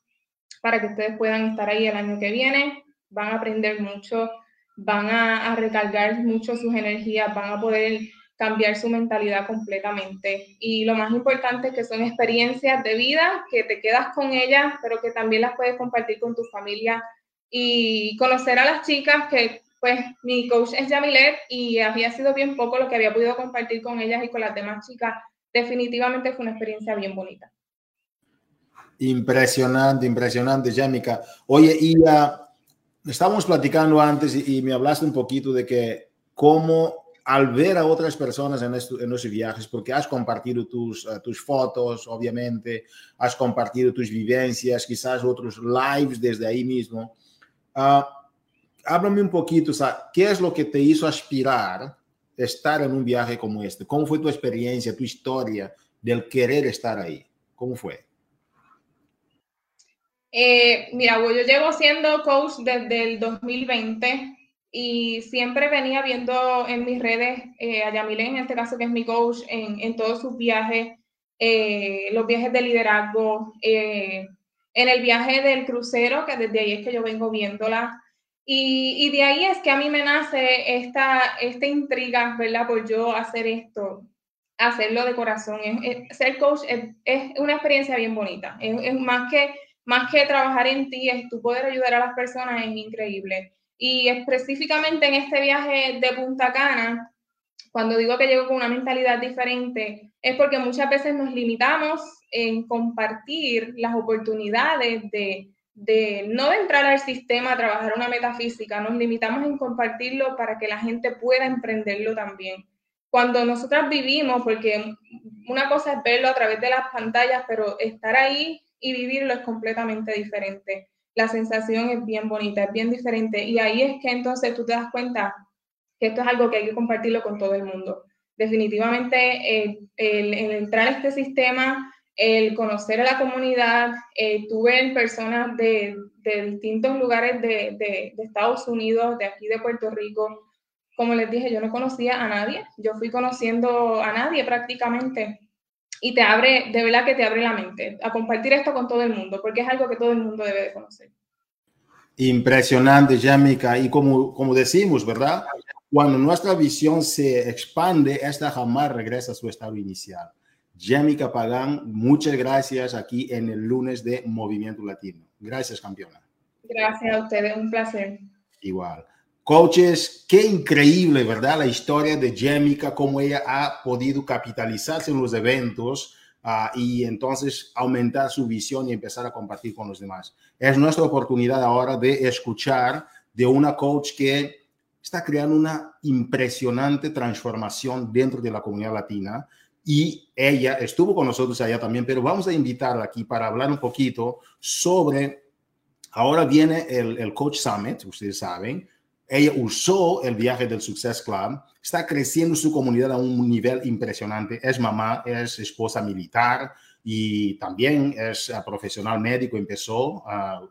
para que ustedes puedan estar ahí el año que viene, van a aprender mucho, van a, a recargar mucho sus energías, van a poder cambiar su mentalidad completamente. Y lo más importante es que son experiencias de vida, que te quedas con ellas, pero que también las puedes compartir con tu familia. Y conocer a las chicas que pues mi coach es Yamilet y había sido bien poco lo que había podido compartir con ellas y con las demás chicas definitivamente fue una experiencia bien bonita. Impresionante, impresionante, Jémica. Oye, y uh, estábamos platicando antes y, me hablaste un poquito de que cómo al ver a otras personas en, esto, en esos viajes, porque has compartido tus, uh, tus fotos, obviamente, has compartido tus vivencias, quizás otros lives desde ahí mismo. Uh, háblame un poquito, ¿qué es lo que te hizo aspirar estar en un viaje como este? ¿Cómo fue tu experiencia, tu historia del querer estar ahí? ¿Cómo fue? Eh, mira, yo llevo siendo coach desde el 2020 y siempre venía viendo en mis redes eh, a Yamile, en este caso que es mi coach, en, todos sus viajes, eh, los viajes de liderazgo, en el viaje del crucero, que desde ahí es que yo vengo viéndola, y, de ahí es que a mí me nace esta, esta intriga, ¿verdad? Por yo hacer esto, hacerlo de corazón. ser coach es, una experiencia bien bonita. Es, más, que, más que trabajar en ti, es tu poder ayudar a las personas, es increíble. Y específicamente en este viaje de Punta Cana, cuando digo que llego con una mentalidad diferente, es porque muchas veces nos limitamos en compartir las oportunidades de de no de entrar al sistema a trabajar una metafísica, nos limitamos en compartirlo para que la gente pueda emprenderlo también. Cuando nosotras vivimos, porque una cosa es verlo a través de las pantallas, pero estar ahí y vivirlo es completamente diferente. La sensación es bien bonita, es bien diferente. Y ahí es que entonces tú te das cuenta que esto es algo que hay que compartirlo con todo el mundo. Definitivamente eh, el, el entrar a este sistema el conocer a la comunidad, eh, tuve personas de, distintos lugares de, Estados Unidos, de aquí de Puerto Rico. Como les dije, yo no conocía a nadie, yo fui conociendo a nadie prácticamente. Y te abre, de verdad que te abre la mente a compartir esto con todo el mundo, porque es algo que todo el mundo debe de conocer. Impresionante, Yamika. Y como, como decimos, ¿verdad? Cuando nuestra visión se expande, esta jamás regresa a su estado inicial. Yamika Pagán, muchas gracias aquí en el lunes de Movimiento Latino. Gracias, campeona. Gracias a ustedes, un placer. Igual. Coaches, qué increíble, ¿verdad? La historia de Yamika, cómo ella ha podido capitalizarse en los eventos ah, y entonces aumentar su visión y empezar a compartir con los demás. Es nuestra oportunidad ahora de escuchar de una coach que está creando una impresionante transformación dentro de la comunidad latina y ella estuvo con nosotros allá también, pero vamos a invitarla aquí para hablar un poquito sobre, ahora viene el, el Coach Summit, ustedes saben, ella usó el viaje del Success Club, está creciendo su comunidad a un nivel impresionante, es mamá, es esposa militar y también es uh, profesional médico, empezó uh,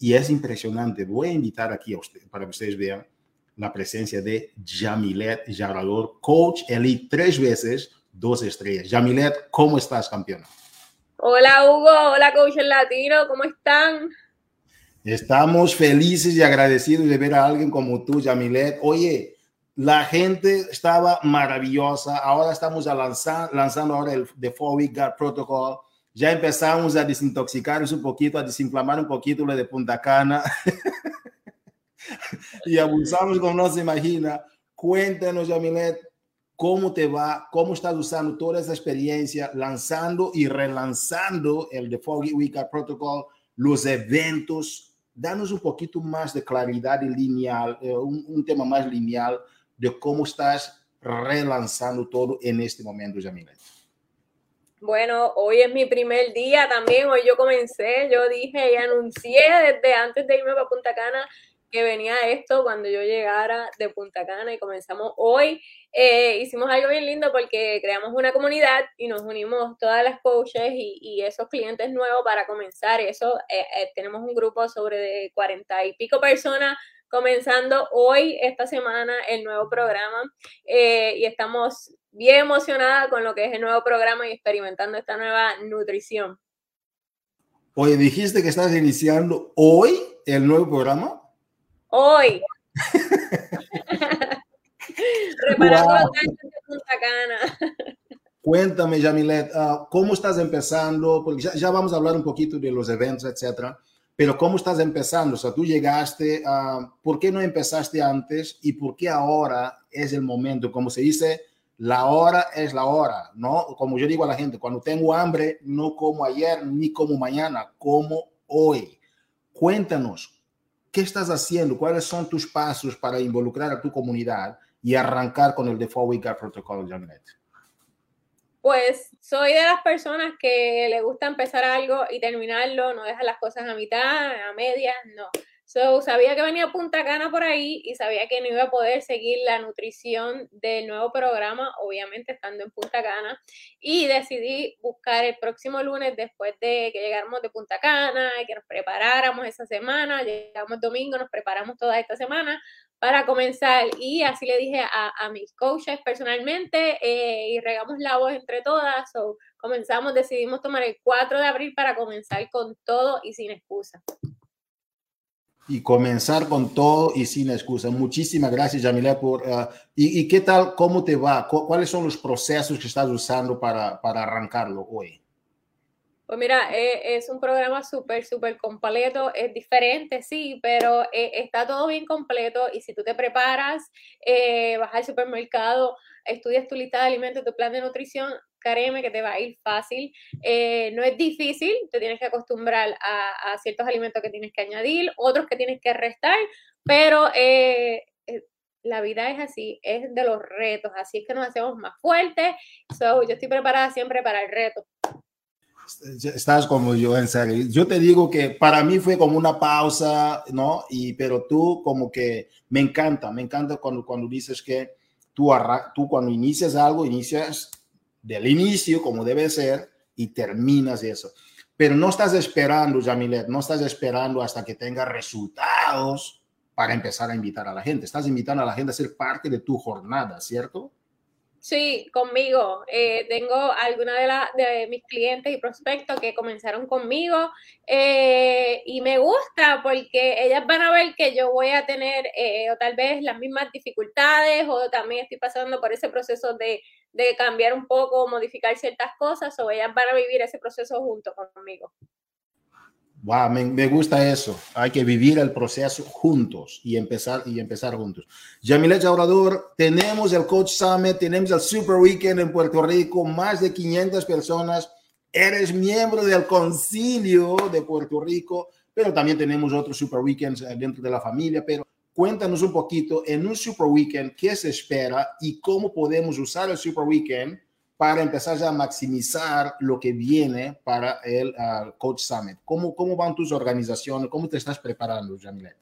y es impresionante. Voy a invitar aquí a usted para que ustedes vean la presencia de Jamilet Jarador, coach elite tres veces, dos estrellas. Yamilet, ¿cómo estás, campeona? Hola, Hugo. Hola, coach latino. ¿Cómo están? Estamos felices y agradecidos de ver a alguien como tú, Yamilet. Oye, la gente estaba maravillosa. Ahora estamos a lanzar, lanzando ahora el The Four Week Gut Protocol. Ya empezamos a desintoxicarnos un poquito, a desinflamar un poquito lo de Punta Cana. *laughs* y abusamos como no se imagina. Cuéntanos, Yamilet, cómo te va, cómo estás usando toda esa experiencia, lanzando y relanzando el The Foggy Week Protocol, los eventos. Danos un poquito más de claridad y lineal, eh, un, un, tema más lineal de cómo estás relanzando todo en este momento, Yamilet. Bueno, hoy es mi primer día también, hoy yo comencé, yo dije y anuncié desde antes de irme para Punta Cana que venía esto cuando yo llegara de Punta Cana y comenzamos hoy. Eh, hicimos algo bien lindo porque creamos una comunidad y nos unimos todas las coaches y, esos clientes nuevos para comenzar. Eso, eh, eh, tenemos un grupo sobre de cuarenta y pico personas comenzando hoy, esta semana, el nuevo programa y estamos bien emocionadas con lo que es el nuevo programa y experimentando esta nueva nutrición. Oye, dijiste que estás iniciando hoy el nuevo programa. Hoy. *laughs* Reparando wow. de Punta Cana. Cuéntame, Yamilet, uh, ¿cómo estás empezando? Porque ya, ya, vamos a hablar un poquito de los eventos, etcétera. Pero ¿cómo estás empezando? O sea, tú llegaste, uh, ¿por qué no empezaste antes y por qué ahora es el momento? Como se dice, la hora es la hora, ¿no? Como yo digo a la gente, cuando tengo hambre, no como ayer ni como mañana, como hoy. Cuéntanos, ¿Qué estás haciendo? ¿Cuáles son tus pasos para involucrar a tu comunidad y arrancar con el Default Week Protocol, Janet? Pues soy de las personas que le gusta empezar algo y terminarlo, no deja las cosas a mitad, a medias, no. So, sabía que venía Punta Cana por ahí y sabía que no iba a poder seguir la nutrición del nuevo programa, obviamente estando en Punta Cana. Y decidí buscar el próximo lunes, después de que llegáramos de Punta Cana, y que nos preparáramos esa semana, llegamos domingo, nos preparamos toda esta semana para comenzar. Y así le dije a, mis coaches personalmente eh, y regamos la voz entre todas. So, comenzamos, decidimos tomar el 4 de abril para comenzar con todo y sin excusa y comenzar con todo y sin excusa. Muchísimas gracias, Yamila, por... Y, y, qué tal, cómo te va? ¿Cuáles son los procesos que estás usando para, para arrancarlo hoy? Pues mira, eh, es un programa súper, súper completo, es diferente, sí, pero eh, está todo bien completo y si tú te preparas, eh, vas al supermercado, estudias tu lista de alimentos, tu plan de nutrición, créeme que te va a ir fácil. Eh, no es difícil, te tienes que acostumbrar a, ciertos alimentos que tienes que añadir, otros que tienes que restar, pero eh, eh, la vida es así, es de los retos, así es que nos hacemos más fuertes. So, yo estoy preparada siempre para el reto. Estás como yo, en serio. Yo te digo que para mí fue como una pausa, ¿no? Y, pero tú como que me encanta, me encanta cuando, cuando dices que tú, tú cuando inicias algo, inicias del inicio, como debe ser, y terminas eso. Pero no estás esperando, Jamilet, no estás esperando hasta que tenga resultados para empezar a invitar a la gente. Estás invitando a la gente a ser parte de tu jornada, ¿cierto? Sí, conmigo. Eh, tengo alguna de, de mis clientes y prospectos que comenzaron conmigo eh, y me gusta porque ellas van a ver que yo voy a tener eh, o tal vez las mismas dificultades o también estoy pasando por ese proceso de, de cambiar un poco, modificar ciertas cosas o ellas van a vivir ese proceso junto conmigo. Wow, me, gusta eso. Hay que vivir el proceso juntos y empezar y empezar juntos. Yamilet Jaurador, tenemos el Coach Summit, tenemos el Super Weekend en Puerto Rico, más de 500 personas. Eres miembro del Concilio de Puerto Rico, pero también tenemos otros Super Weekends eh, dentro de la familia. Pero cuéntanos un poquito en un Super Weekend qué se espera y cómo podemos usar el Super Weekend para empezar a maximizar lo que viene para el uh, Coach Summit. ¿Cómo, ¿Cómo van tus organizaciones? ¿Cómo te estás preparando, Jamilet?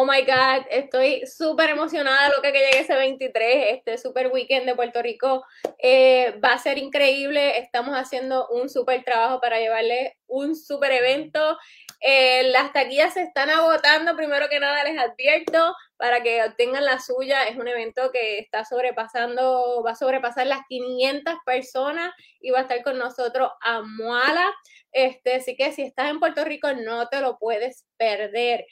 Oh my God, estoy súper emocionada de lo que, llegue ese 23, este super weekend de Puerto Rico. Eh, va a ser increíble. Estamos haciendo un súper trabajo para llevarle un súper evento Eh, las taquillas se están agotando, primero que nada les advierto, para que obtengan la suya. Es un evento que está sobrepasando, va a sobrepasar las 500 personas y va a estar con nosotros a Muala. Este, así que si estás en Puerto Rico no te lo puedes perder.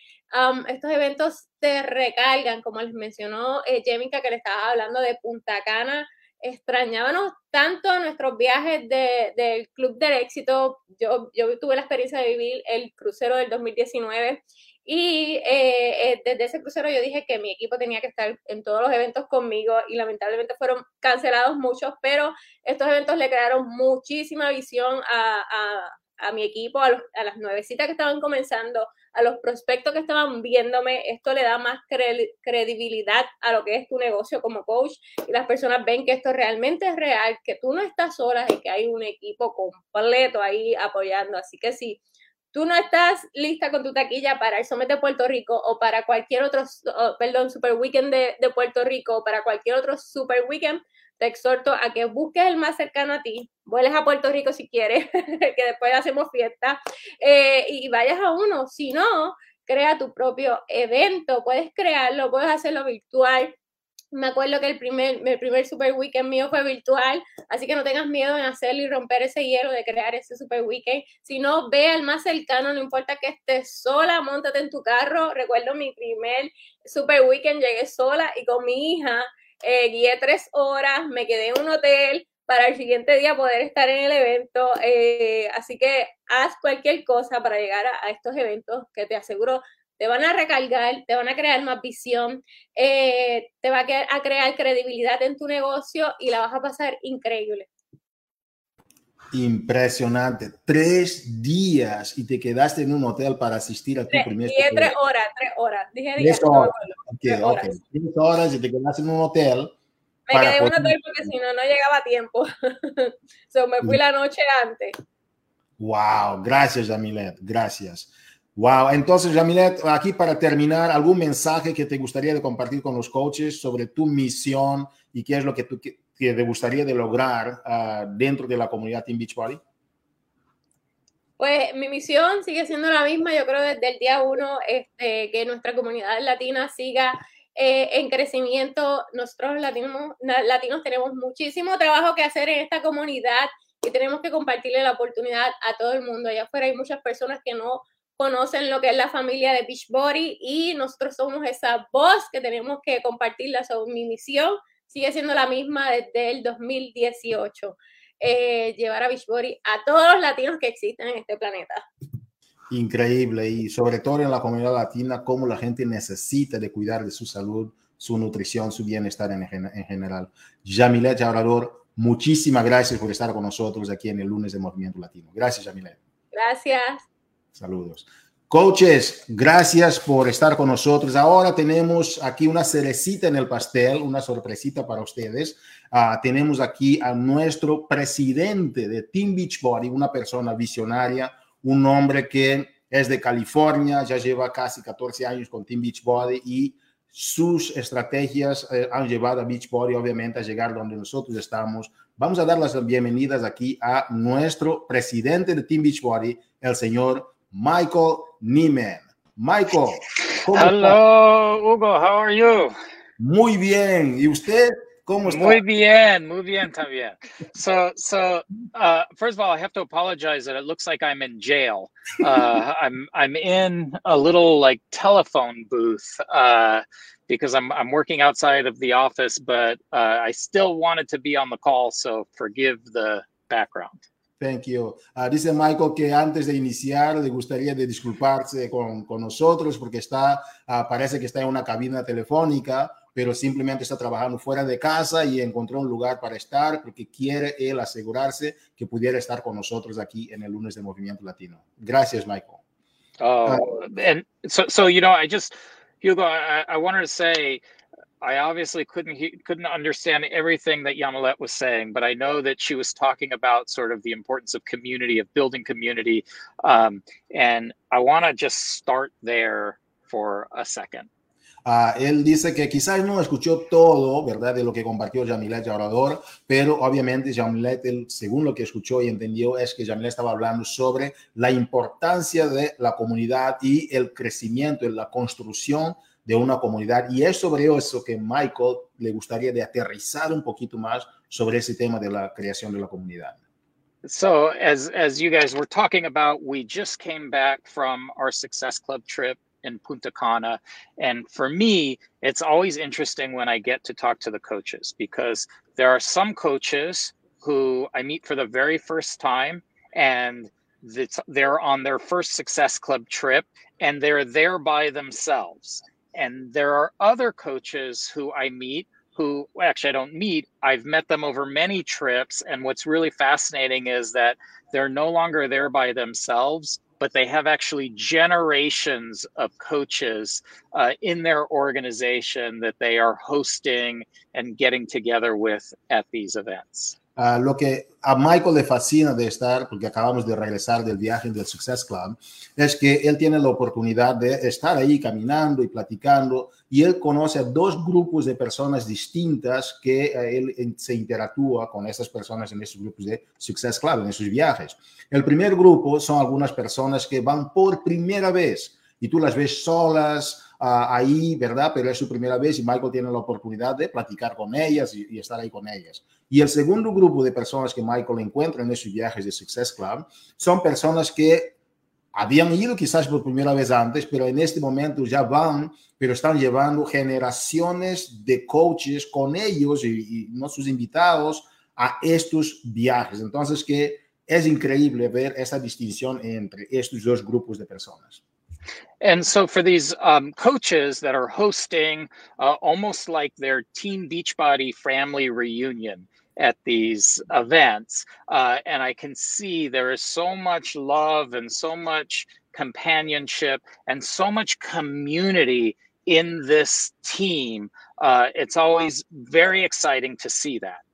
Estos eventos te recargan, como les mencionó eh, Jemica, que le estaba hablando de Punta Cana extrañábamos tanto nuestros viajes del Club del Éxito. Yo, yo tuve la experiencia de vivir el crucero del 2019 y eh, eh, desde ese crucero yo dije que mi equipo tenía que estar en todos los eventos conmigo y lamentablemente fueron cancelados muchos, pero estos eventos le crearon muchísima visión a, a, a mi equipo, a, los, a las nuevecitas que estaban comenzando, a los prospectos que estaban viéndome, esto le da más credibilidad a lo que es tu negocio como coach y las personas ven que esto realmente es real, que tú no estás sola y que hay un equipo completo ahí apoyando. Así que si tú no estás lista con tu taquilla para el Somete Puerto Rico o para cualquier otro, perdón, Super Weekend de, de Puerto Rico o para cualquier otro Super Weekend, te exhorto a que busques el más cercano a ti, vueles a Puerto Rico si quieres, *laughs* que después hacemos fiesta, eh, y vayas a uno. Si no, crea tu propio evento, puedes crearlo, puedes hacerlo virtual. Me acuerdo que el primer, el primer Super Weekend mío fue virtual, así que no tengas miedo en hacerlo y romper ese hielo de crear ese Super Weekend. Si no, ve al más cercano, no importa que estés sola, montate en tu carro. Recuerdo mi primer Super Weekend, llegué sola y con mi hija eh, guié tres horas, me quedé en un hotel para el siguiente día poder estar en el evento. Eh, así que haz cualquier cosa para llegar a, estos eventos que te aseguro te van a recargar, te van a crear más visión, eh, te va a, a crear credibilidad en tu negocio y la vas a pasar increíble. Impresionante. Tres días y te quedaste en un hotel para asistir a tu primer. Dije tres horas, tres horas. Dije tres horas. tres horas. Tres horas y te quedaste en un hotel. Me quedé en un hotel porque si no, no llegaba a tiempo. *laughs* so, me fui la noche antes. Wow, gracias, Jamilet. Gracias. Wow, entonces, Jamilet, aquí para terminar, ¿algún mensaje que te gustaría de compartir con los coaches sobre tu misión y qué es lo que tú que te gustaría de lograr uh, dentro de la comunidad Team Beachbody? Pues mi misión sigue siendo la misma, yo creo desde el día uno, este, que nuestra comunidad latina siga eh, en crecimiento. Nosotros latinos, latinos tenemos muchísimo trabajo que hacer en esta comunidad y tenemos que compartirle la oportunidad a todo el mundo. Allá afuera hay muchas personas que no conocen lo que es la familia de Beachbody y nosotros somos esa voz que tenemos que compartirla. sobre mi misión sigue siendo la misma desde el 2018. Eh, llevar a Beachbody a todos los latinos que existen en este planeta. Increíble y sobre todo en la comunidad latina, cómo la gente necesita de cuidar de su salud, su nutrición, su bienestar en, en general. Jamilet Jaurador, muchísimas gracias por estar con nosotros aquí en el lunes de Movimiento Latino. Gracias, Jamilet. Gracias. Saludos. Coaches, gracias por estar con nosotros. Ahora tenemos aquí una cerecita en el pastel, una sorpresita para ustedes. Uh, tenemos aquí a nuestro presidente de Team Beachbody, una persona visionaria, un hombre que es de California, ya lleva casi 14 años con Team Beachbody y sus estrategias eh, han llevado a Beachbody obviamente a llegar donde nosotros estamos. Vamos a dar las bienvenidas aquí a nuestro presidente de Team Beachbody, el señor Michael Nieman. Michael. Hello, Hugo. How are you? Muy bien. ¿Y usted? ¿Cómo está? Muy bien, muy bien también. So, so uh, first of all, I have to apologize that it looks like I'm in jail. Uh, I'm I'm in a little like telephone booth uh, because I'm I'm working outside of the office, but uh, I still wanted to be on the call, so forgive the background. Thank you. Uh, dice Michael que antes de iniciar le gustaría de disculparse con, con nosotros porque está, uh, parece que está en una cabina telefónica, pero simplemente está trabajando fuera de casa y encontró un lugar para estar porque quiere él asegurarse que pudiera estar con nosotros aquí en el lunes de Movimiento Latino. Gracias, Michael. Oh, uh, and so, so, you know, I just, Hugo, I, I wanted to say, I obviously couldn't he, couldn't understand everything that Yamilet was saying, but I know that she was talking about sort of the importance of community, of building community, um, and I want to just start there for a second. Uh, él dice que quizás no escuchó todo, ¿verdad?, de lo que compartió Jamilet Llaurador, pero obviamente Jamilet, él, según lo que escuchó y entendió, es que Jamilet estaba hablando sobre la importancia de la comunidad y el crecimiento, la construcción de una comunidad. Y es sobre eso que Michael le gustaría de aterrizar un poquito más sobre ese tema de la creación de la comunidad. So, as as you guys were talking about, we just came back from our Success Club trip in Punta Cana, and for me, it's always interesting when I get to talk to the coaches because there are some coaches who I meet for the very first time, and they're on their first Success Club trip, and they're there by themselves. And there are other coaches who I meet who actually I don't meet. I've met them over many trips. And what's really fascinating is that they're no longer there by themselves, but they have actually generations of coaches uh, in their organization that they are hosting and getting together with at these events. Uh, lo que a Michael le fascina de estar, porque acabamos de regresar del viaje del Success Club, es que él tiene la oportunidad de estar ahí caminando y platicando y él conoce a dos grupos de personas distintas que eh, él se interactúa con estas personas en estos grupos de Success Club, en esos viajes. El primer grupo son algunas personas que van por primera vez y tú las ves solas, ahí, ¿verdad? Pero es su primera vez y Michael tiene la oportunidad de platicar con ellas y, estar ahí con ellas. Y el segundo grupo de personas que Michael encuentra en esos viajes de Success Club son personas que habían ido quizás por primera vez antes, pero en este momento ya van, pero están llevando generaciones de coaches con ellos y, y no sus invitados a estos viajes. Entonces que es increíble ver esa distinción entre estos dos grupos de personas. And so for these um, coaches that are hosting uh, almost like their Team Beachbody family reunion at these events, uh, and I can see there is so much love and so much companionship and so much community in this team. Uh, it's always very exciting to see that.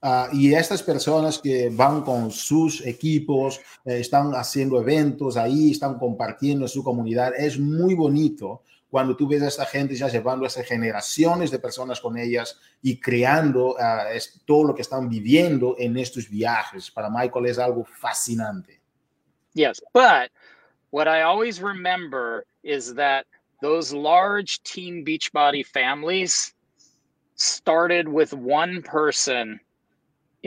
Uh, y estas personas que van con sus equipos, eh, están haciendo eventos ahí, están compartiendo su comunidad, es muy bonito cuando tú ves a esta gente ya llevando a esas generaciones de personas con ellas y creando uh, es, todo lo que están viviendo en estos viajes. Para Michael es algo fascinante. Yes, but what I always remember is that those large Team Beachbody families started with one person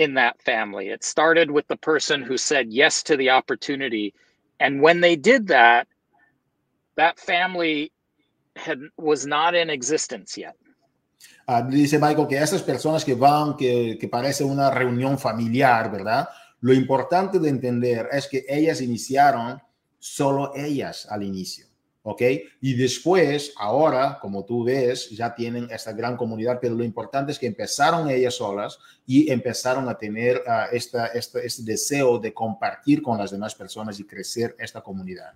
in that family. It started with the person who said yes to the opportunity. And when they did that, that family had was not in existence yet. Uh, dice Michael que esas personas que van, que, que parece una reunión familiar, ¿verdad? Lo importante de entender es que ellas iniciaron solo ellas al inicio. ¿Ok? Y después, ahora, como tú ves, ya tienen esta gran comunidad, pero lo importante es que empezaron ellas solas y empezaron a tener uh, esta, esta, este deseo de compartir con las demás personas y crecer esta comunidad.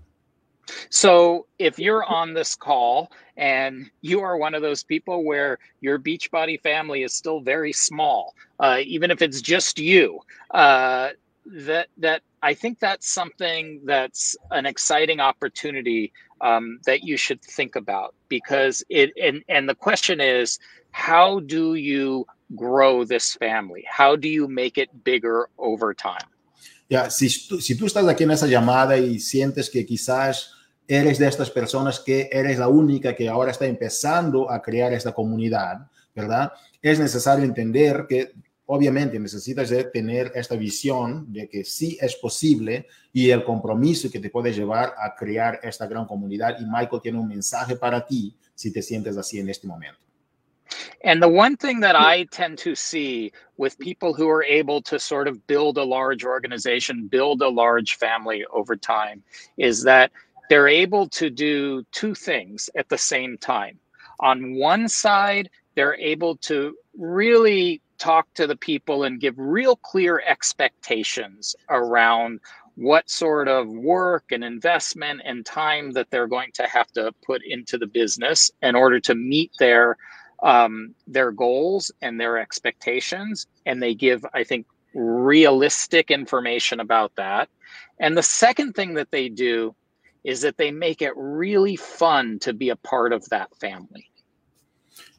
So, if you're on this call and you are one of those people where your Beachbody family is still very small, uh, even if it's just you, uh, that that I think that's something that's an exciting opportunity um, that you should think about because it and and the question is how do you grow this family? How do you make it bigger over time? Yeah, si tú, si tú estás aquí en esa llamada y sientes que quizás eres de estas personas que eres la única que ahora está empezando a crear esta comunidad verdad? Es necesario entender que obviamente necesitas de tener esta visión de que sí es posible y el compromiso que te puede llevar a crear esta gran comunidad. Y Michael tiene un mensaje para ti si te sientes así en este momento. And the one thing that I tend to see with people who are able to sort of build a large organization, build a large family over time, is that they're able to do two things at the same time. On one side, they're able to really talk to the people and give real clear expectations around what sort of work and investment and time that they're going to have to put into the business in order to meet their um, their goals and their expectations. And they give i think realistic information about that. And the second thing that they do is that they make it really fun to be a part of that family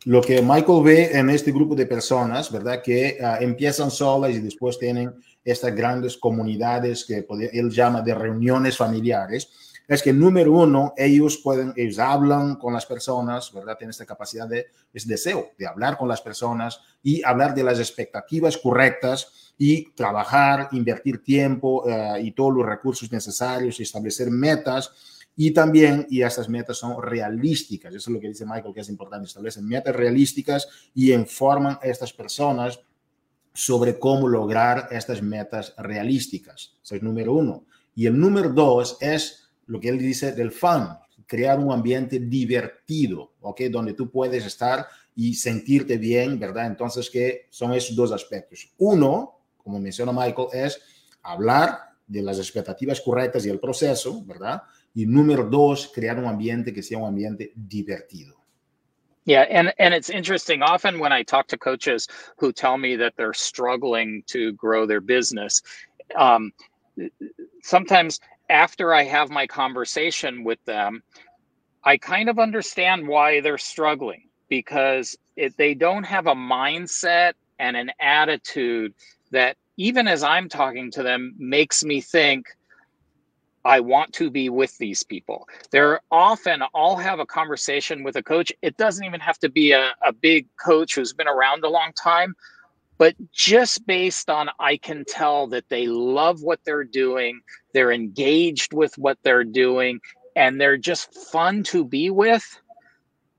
Lo que Michael ve en este grupo de personas, ¿verdad? Que uh, empiezan solas y después tienen estas grandes comunidades que él llama de reuniones familiares, es que número uno, ellos pueden, ellos hablan con las personas, ¿verdad? Tienen esta capacidad de, es deseo de hablar con las personas y hablar de las expectativas correctas y trabajar, invertir tiempo uh, y todos los recursos necesarios y establecer metas y también, y estas metas son realísticas, eso es lo que dice Michael, que es importante, establecen metas realísticas y informan a estas personas sobre cómo lograr estas metas realísticas. Eso es número uno. Y el número dos es lo que él dice del fun, crear un ambiente divertido, ¿ok? Donde tú puedes estar y sentirte bien, ¿verdad? Entonces, ¿qué son esos dos aspectos? Uno, como menciona Michael, es hablar de las expectativas correctas y el proceso, ¿verdad? Y número dos, crear un ambiente que sea un ambiente divertido. Yeah, and and it's interesting. Often when I talk to coaches who tell me that they're struggling to grow their business, um, sometimes after I have my conversation with them, I kind of understand why they're struggling because it, they don't have a mindset and an attitude that even as I'm talking to them makes me think I want to be with these people. They're often, I'll have a conversation with a coach. It doesn't even have to be a, a big coach who's been around a long time, but just based on, I can tell that they love what they're doing, they're engaged with what they're doing, and they're just fun to be with.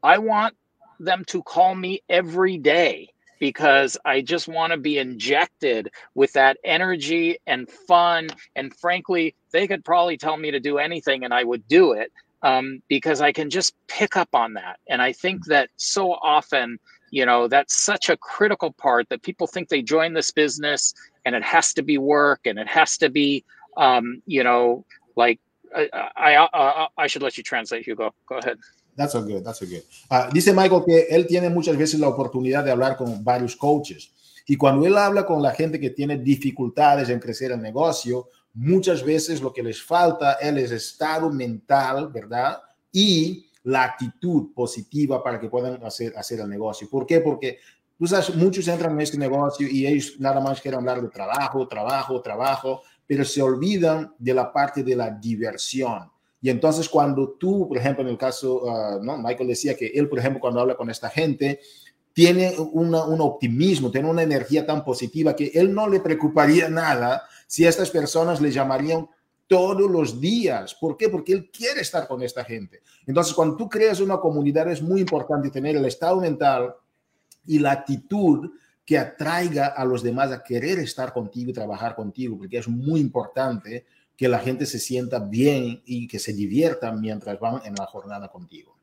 I want them to call me every day because I just want to be injected with that energy and fun. And frankly, they could probably tell me to do anything and I would do it um, because I can just pick up on that. And I think that so often, you know, that's such a critical part that people think they join this business and it has to be work and it has to be, um, you know, like I, I, I, I should let you translate, Hugo. Go ahead. That's a good, that's a good. Uh, dice Michael que él tiene muchas veces la oportunidad de hablar con varios coaches. Y cuando él habla con la gente que tiene dificultades en crecer el negocio, muchas veces lo que les falta es el estado mental, ¿verdad? Y la actitud positiva para que puedan hacer, hacer el negocio. ¿Por qué? Porque tú sabes, muchos entran en este negocio y ellos nada más quieren hablar de trabajo, trabajo, trabajo, pero se olvidan de la parte de la diversión y entonces cuando tú, por ejemplo, en el caso, uh, ¿no? Michael decía que él, por ejemplo, cuando habla con esta gente, tiene una, un optimismo, tiene una energía tan positiva que él no le preocuparía nada si estas personas le llamarían todos los días. ¿Por qué? Porque él quiere estar con esta gente. Entonces, cuando tú creas una comunidad, es muy importante tener el estado mental y la actitud que atraiga a los demás a querer estar contigo y trabajar contigo, porque es muy importante que la gente se sienta bien y que se divierta mientras van en la jornada contigo.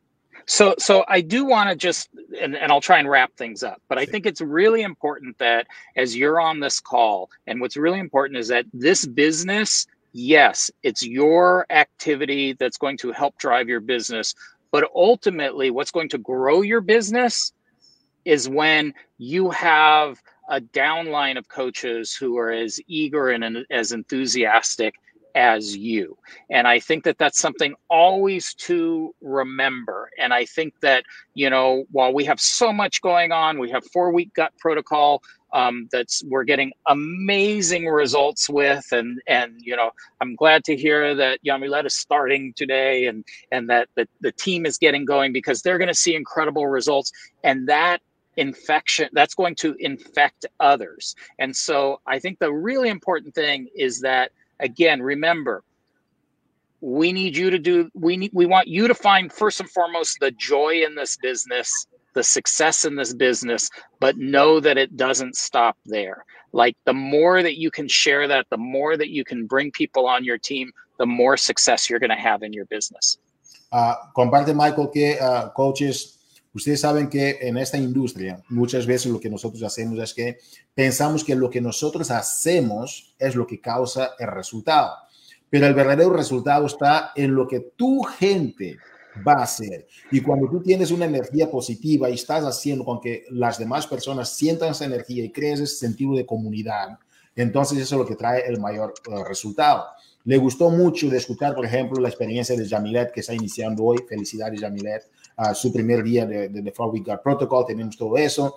So, so I do want to just, and, and I'll try and wrap things up, but I think it's really important that as you're on this call, and what's really important is that this business, yes, it's your activity that's going to help drive your business, but ultimately, what's going to grow your business is when you have a downline of coaches who are as eager and as enthusiastic as you. And I think that that's something always to remember. And I think that, you know, while we have so much going on, we have four week gut protocol. Um, that's we're getting amazing results with and and you know I'm glad to hear that Yamilet is starting today and and that the, the team is getting going because they're going to see incredible results and that infection that's going to infect others and so I think the really important thing is that again, remember, we need you to do we need we want you to find first and foremost the joy in this business the success in this business but know that it doesn't stop there. Like the more that you can share that the more that you can bring people on your team the more success you're going to have in your business. Uh, comparte michael que uh, coaches Ustedes saben que en esta industria muchas veces lo que nosotros hacemos es que pensamos que lo que nosotros hacemos es lo que causa el resultado, pero el verdadero resultado está en lo que tu gente va a hacer. Y cuando tú tienes una energía positiva y estás haciendo con que las demás personas sientan esa energía y crees ese sentido de comunidad, entonces eso es lo que trae el mayor uh, resultado. Le gustó mucho de escuchar, por ejemplo, la experiencia de Jamilet que está iniciando hoy. Felicidades, Jamilet. Su primer día de, de, Four Week Protocol, tenemos todo eso.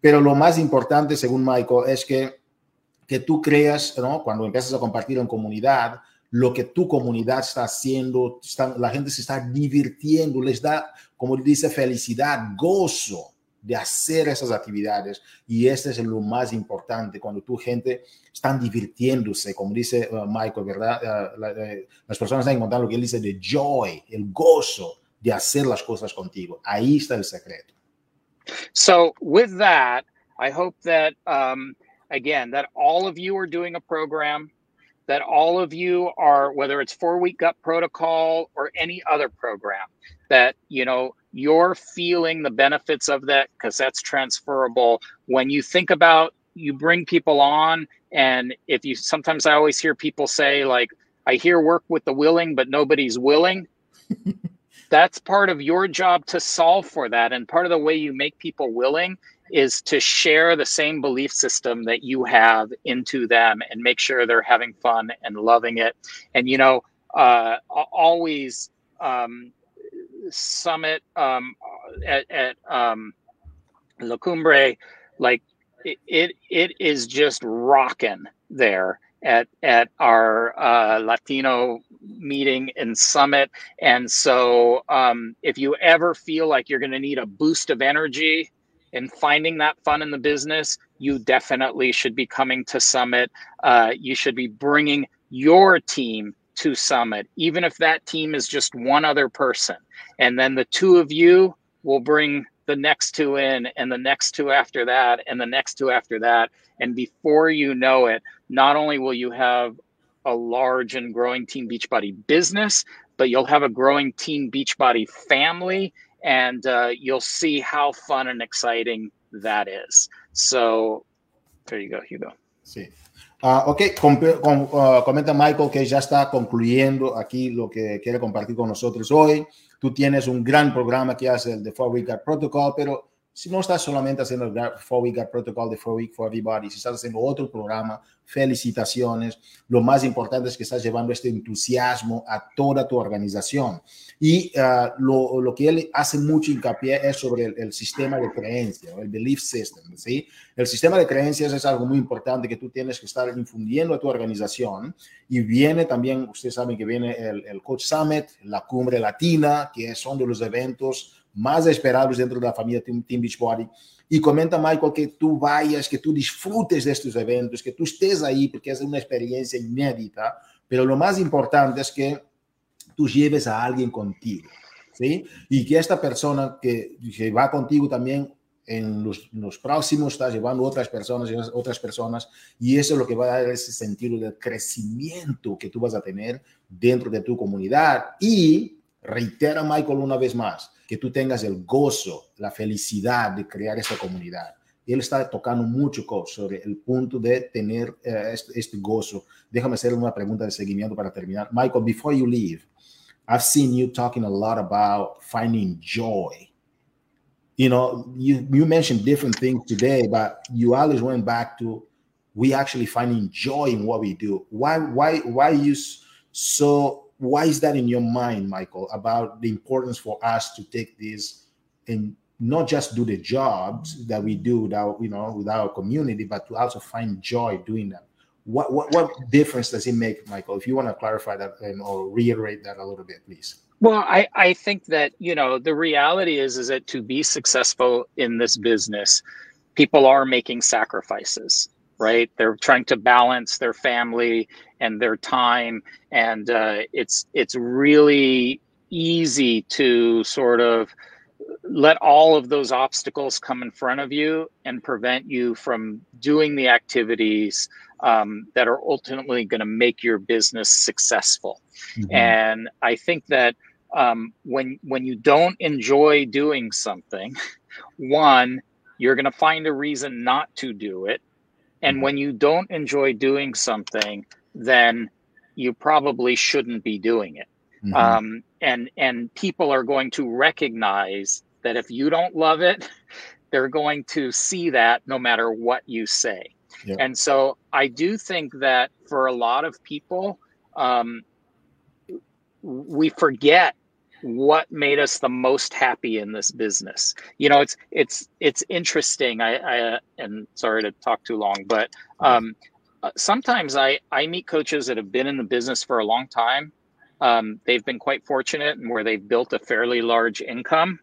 Pero lo más importante, según Michael, es que, que tú creas, ¿no? cuando empiezas a compartir en comunidad, lo que tu comunidad está haciendo, la gente se está divirtiendo, les da, como dice, felicidad, gozo de hacer esas actividades. Y este es lo más importante, cuando tu gente están divirtiéndose, como dice uh, Michael, ¿verdad? La, uh, las personas están encontrando lo que él dice de joy, el gozo de hacer las cosas contigo. Ahí está el secreto. So with that, I hope that, um, again, that all of you are doing a program that all of you are whether it's four week gut protocol or any other program that you know you're feeling the benefits of that because that's transferable when you think about you bring people on and if you sometimes i always hear people say like i hear work with the willing but nobody's willing *laughs* that's part of your job to solve for that. And part of the way you make people willing is to share the same belief system that you have into them and make sure they're having fun and loving it. And you know uh, always um, summit um, at, at um, La Cumbre, like it, it, it is just rocking there at at our uh, Latino meeting and summit. And so, um, if you ever feel like you're going to need a boost of energy and finding that fun in the business, you definitely should be coming to Summit. Uh, you should be bringing your team to Summit, even if that team is just one other person. And then the two of you will bring the next two in, and the next two after that, and the next two after that. And before you know it, not only will you have a large and growing Team Beachbody business, but you'll have a growing Team Beachbody family and uh, you'll see how fun and exciting that is. So there you go, Hugo. Uh, ok, com, com, uh, comenta Michael que ya está concluyendo aquí lo que quiere compartir con nosotros hoy. Tú tienes un gran programa que hace el de Four Protocol, pero si no estás solamente haciendo el Four Week Protocol de Four Week for Everybody, si estás haciendo otro programa, felicitaciones. Lo más importante es que estás llevando este entusiasmo a toda tu organización. Y uh, lo, lo, que él hace mucho hincapié es sobre el, el sistema de creencias, el belief system. ¿sí? El sistema de creencias es algo muy importante que tú tienes que estar infundiendo a tu organización. Y viene también, ustedes saben que viene el, el Coach Summit, la Cumbre Latina, que son de los eventos más esperados dentro de la familia Team, Team Beachbody. Y comenta, Michael, que tú vayas, que tú disfrutes de estos eventos, que tú estés ahí, porque es una experiencia inédita. Pero lo más importante es que tú lleves a alguien contigo, ¿sí? Y que esta persona que, que va contigo también en los, los, próximos está llevando otras personas, otras personas, y eso es lo que va a dar ese sentido de crecimiento que tú vas a tener dentro de tu comunidad. Y reitera, Michael, una vez más, que tú tengas el gozo, la felicidad de crear esta comunidad. Él está tocando mucho sobre el punto de tener uh, este, este gozo. Déjame hacer una pregunta de seguimiento para terminar. Michael, before you leave, I've seen you talking a lot about finding joy. You know, you, you mentioned different things today, but you always went back to we actually finding joy in what we do. Why, why, why you so? Why is that in your mind, Michael? About the importance for us to take this and not just do the jobs that we do without, you know, with our community, but to also find joy doing them what, what what difference does it make, Michael? If you want to clarify that and or reiterate that a little bit, please. Well, I, I think that, you know, the reality is is that to be successful in this business, people are making sacrifices, right? They're trying to balance their family and their time. And uh, it's it's really easy to sort of let all of those obstacles come in front of you and prevent you from doing the activities um, that are ultimately going to make your business successful. Mm-hmm. And I think that um, when when you don't enjoy doing something, *laughs* one, you're going to find a reason not to do it, and when you don't enjoy doing something, then you probably shouldn't be doing it. Mm-hmm. Um, and and people are going to recognize that if you don't love it, *laughs* they're going to see that no matter what you say. And so I do think that for a lot of people, um, we forget what made us the most happy in this business. You know it's it's it's interesting. I i and sorry to talk too long but um uh, sometimes i i meet coaches that have been in the business for a long time. Um, they've been quite fortunate and where they've built a fairly large income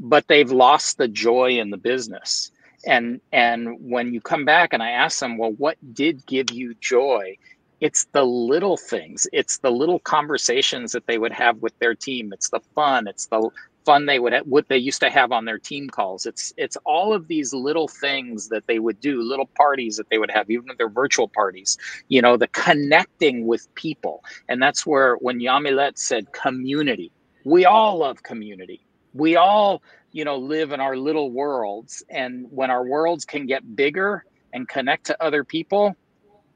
but they've lost the joy in the business. And and when you come back and i ask them well what did give you joy it's the little things. It's the little conversations that they would have with their team. It's the fun. It's the fun they would what they used to have on their team calls. It's it's all of these little things that they would do little parties that they would have even if they're virtual parties you know the connecting with people. And that's where when yamilet said community we all love community. We all you know live in our little worlds. And when our worlds can get bigger and connect to other people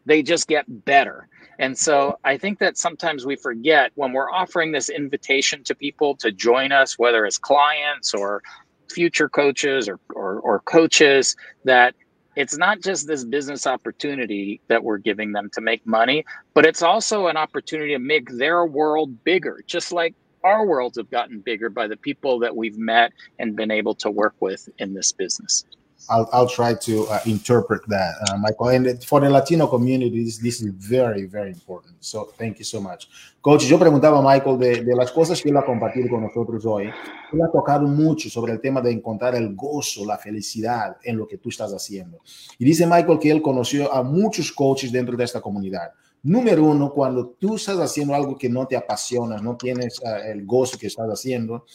they just get better and so i think that sometimes we forget when we're offering this invitation to people to join us whether as clients or future coaches or, or, or coaches that it's not just this business opportunity that we're giving them to make money but it's also an opportunity to make their world bigger just like our worlds have gotten bigger by the people that we've met and been able to work with in this business. I'll, I'll try to uh, interpret that, uh, Michael. And for the Latino community, this, is very, very important. So, thank you so much. Coach, yo preguntaba a Michael de, de las cosas que él ha compartido con nosotros hoy. Él ha tocado mucho sobre el tema de encontrar el gozo, la felicidad en lo que tú estás haciendo. Y dice Michael que él conoció a muchos coaches dentro de esta comunidad. Número uno, cuando tú estás haciendo algo que no te apasiona, no tienes uh, el gozo que estás haciendo,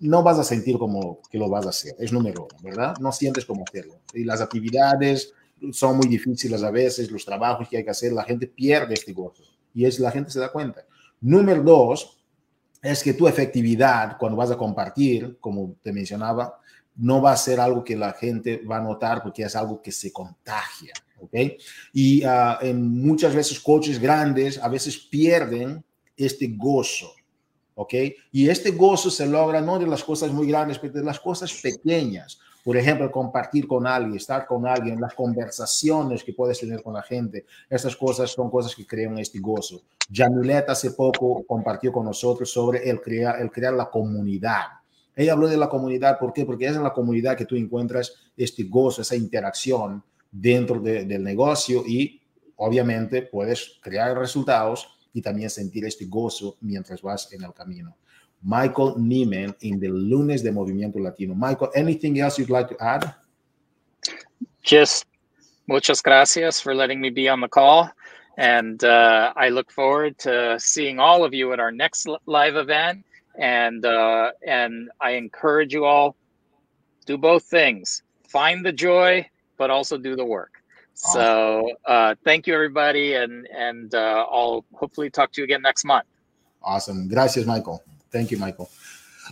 no vas a sentir como que lo vas a hacer. Es número uno, ¿verdad? No sientes como hacerlo. Y las actividades son muy difíciles a veces, los trabajos que hay que hacer, la gente pierde este gozo. Y es la gente se da cuenta. Número dos, es que tu efectividad cuando vas a compartir, como te mencionaba, no va a ser algo que la gente va a notar porque es algo que se contagia. ¿ok? Y uh, en muchas veces coaches grandes a veces pierden este gozo, ¿ok? Y este gozo se logra no de las cosas muy grandes, pero de las cosas pequeñas. Por ejemplo, compartir con alguien, estar con alguien, las conversaciones que puedes tener con la gente. Estas cosas son cosas que crean este gozo. Jamilet hace poco compartió con nosotros sobre el crear, el crear la comunidad. Ella habló de la comunidad, ¿por qué? Porque es en la comunidad que tú encuentras este gozo, esa interacción dentro de, del negocio y obviamente puedes crear resultados y también sentir este gozo mientras vas en el camino. Michael Neiman in the Lunes de Movimiento Latino. Michael, anything else you'd like to add? Just muchas gracias for letting me be on the call. And uh, I look forward to seeing all of you at our next live event. And uh, and I encourage you all do both things. Find the joy, but also do the work. So uh, thank you, everybody, and and uh, I'll hopefully talk to you again next month. Awesome. Gracias, Michael. Thank you, Michael.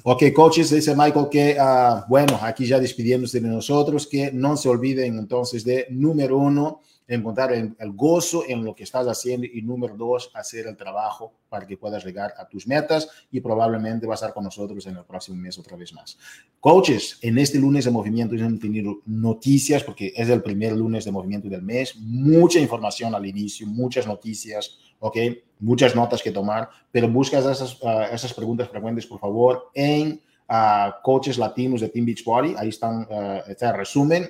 Ok, coaches, dice Michael que, uh, bueno, aquí ya despidiéndose de nosotros, que no se olviden entonces de número uno, encontrar el, el, gozo en lo que estás haciendo y número dos, hacer el trabajo para que puedas llegar a tus metas y probablemente vas a estar con nosotros en el próximo mes otra vez más. Coaches, en este lunes de movimiento hemos tenido noticias porque es el primer lunes de movimiento del mes, mucha información al inicio, muchas noticias, ok, muchas notas que tomar, pero buscas esas, uh, esas preguntas frecuentes, por favor, en uh, Coaches Latinos de Team Beachbody, ahí están, uh, está el resumen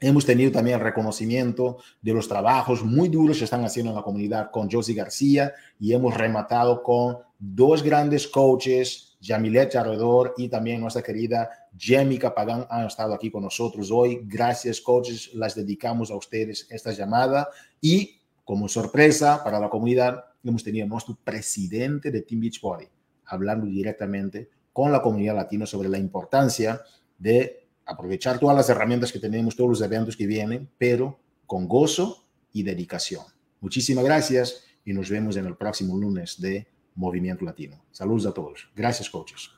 Hemos tenido también reconocimiento de los trabajos muy duros que están haciendo en la comunidad con Josie García y hemos rematado con dos grandes coaches, Yamilet Alrededor y también nuestra querida Jamie Capagán han estado aquí con nosotros hoy. Gracias, coaches. Las dedicamos a ustedes esta llamada y como sorpresa para la comunidad hemos tenido nuestro presidente de Team Beachbody hablando directamente con la comunidad latina sobre la importancia de aprovechar todas las herramientas que tenemos, todos los eventos que vienen, pero con gozo y dedicación. Muchísimas gracias y nos vemos en el próximo lunes de Movimiento Latino. Saludos a todos. Gracias, coaches.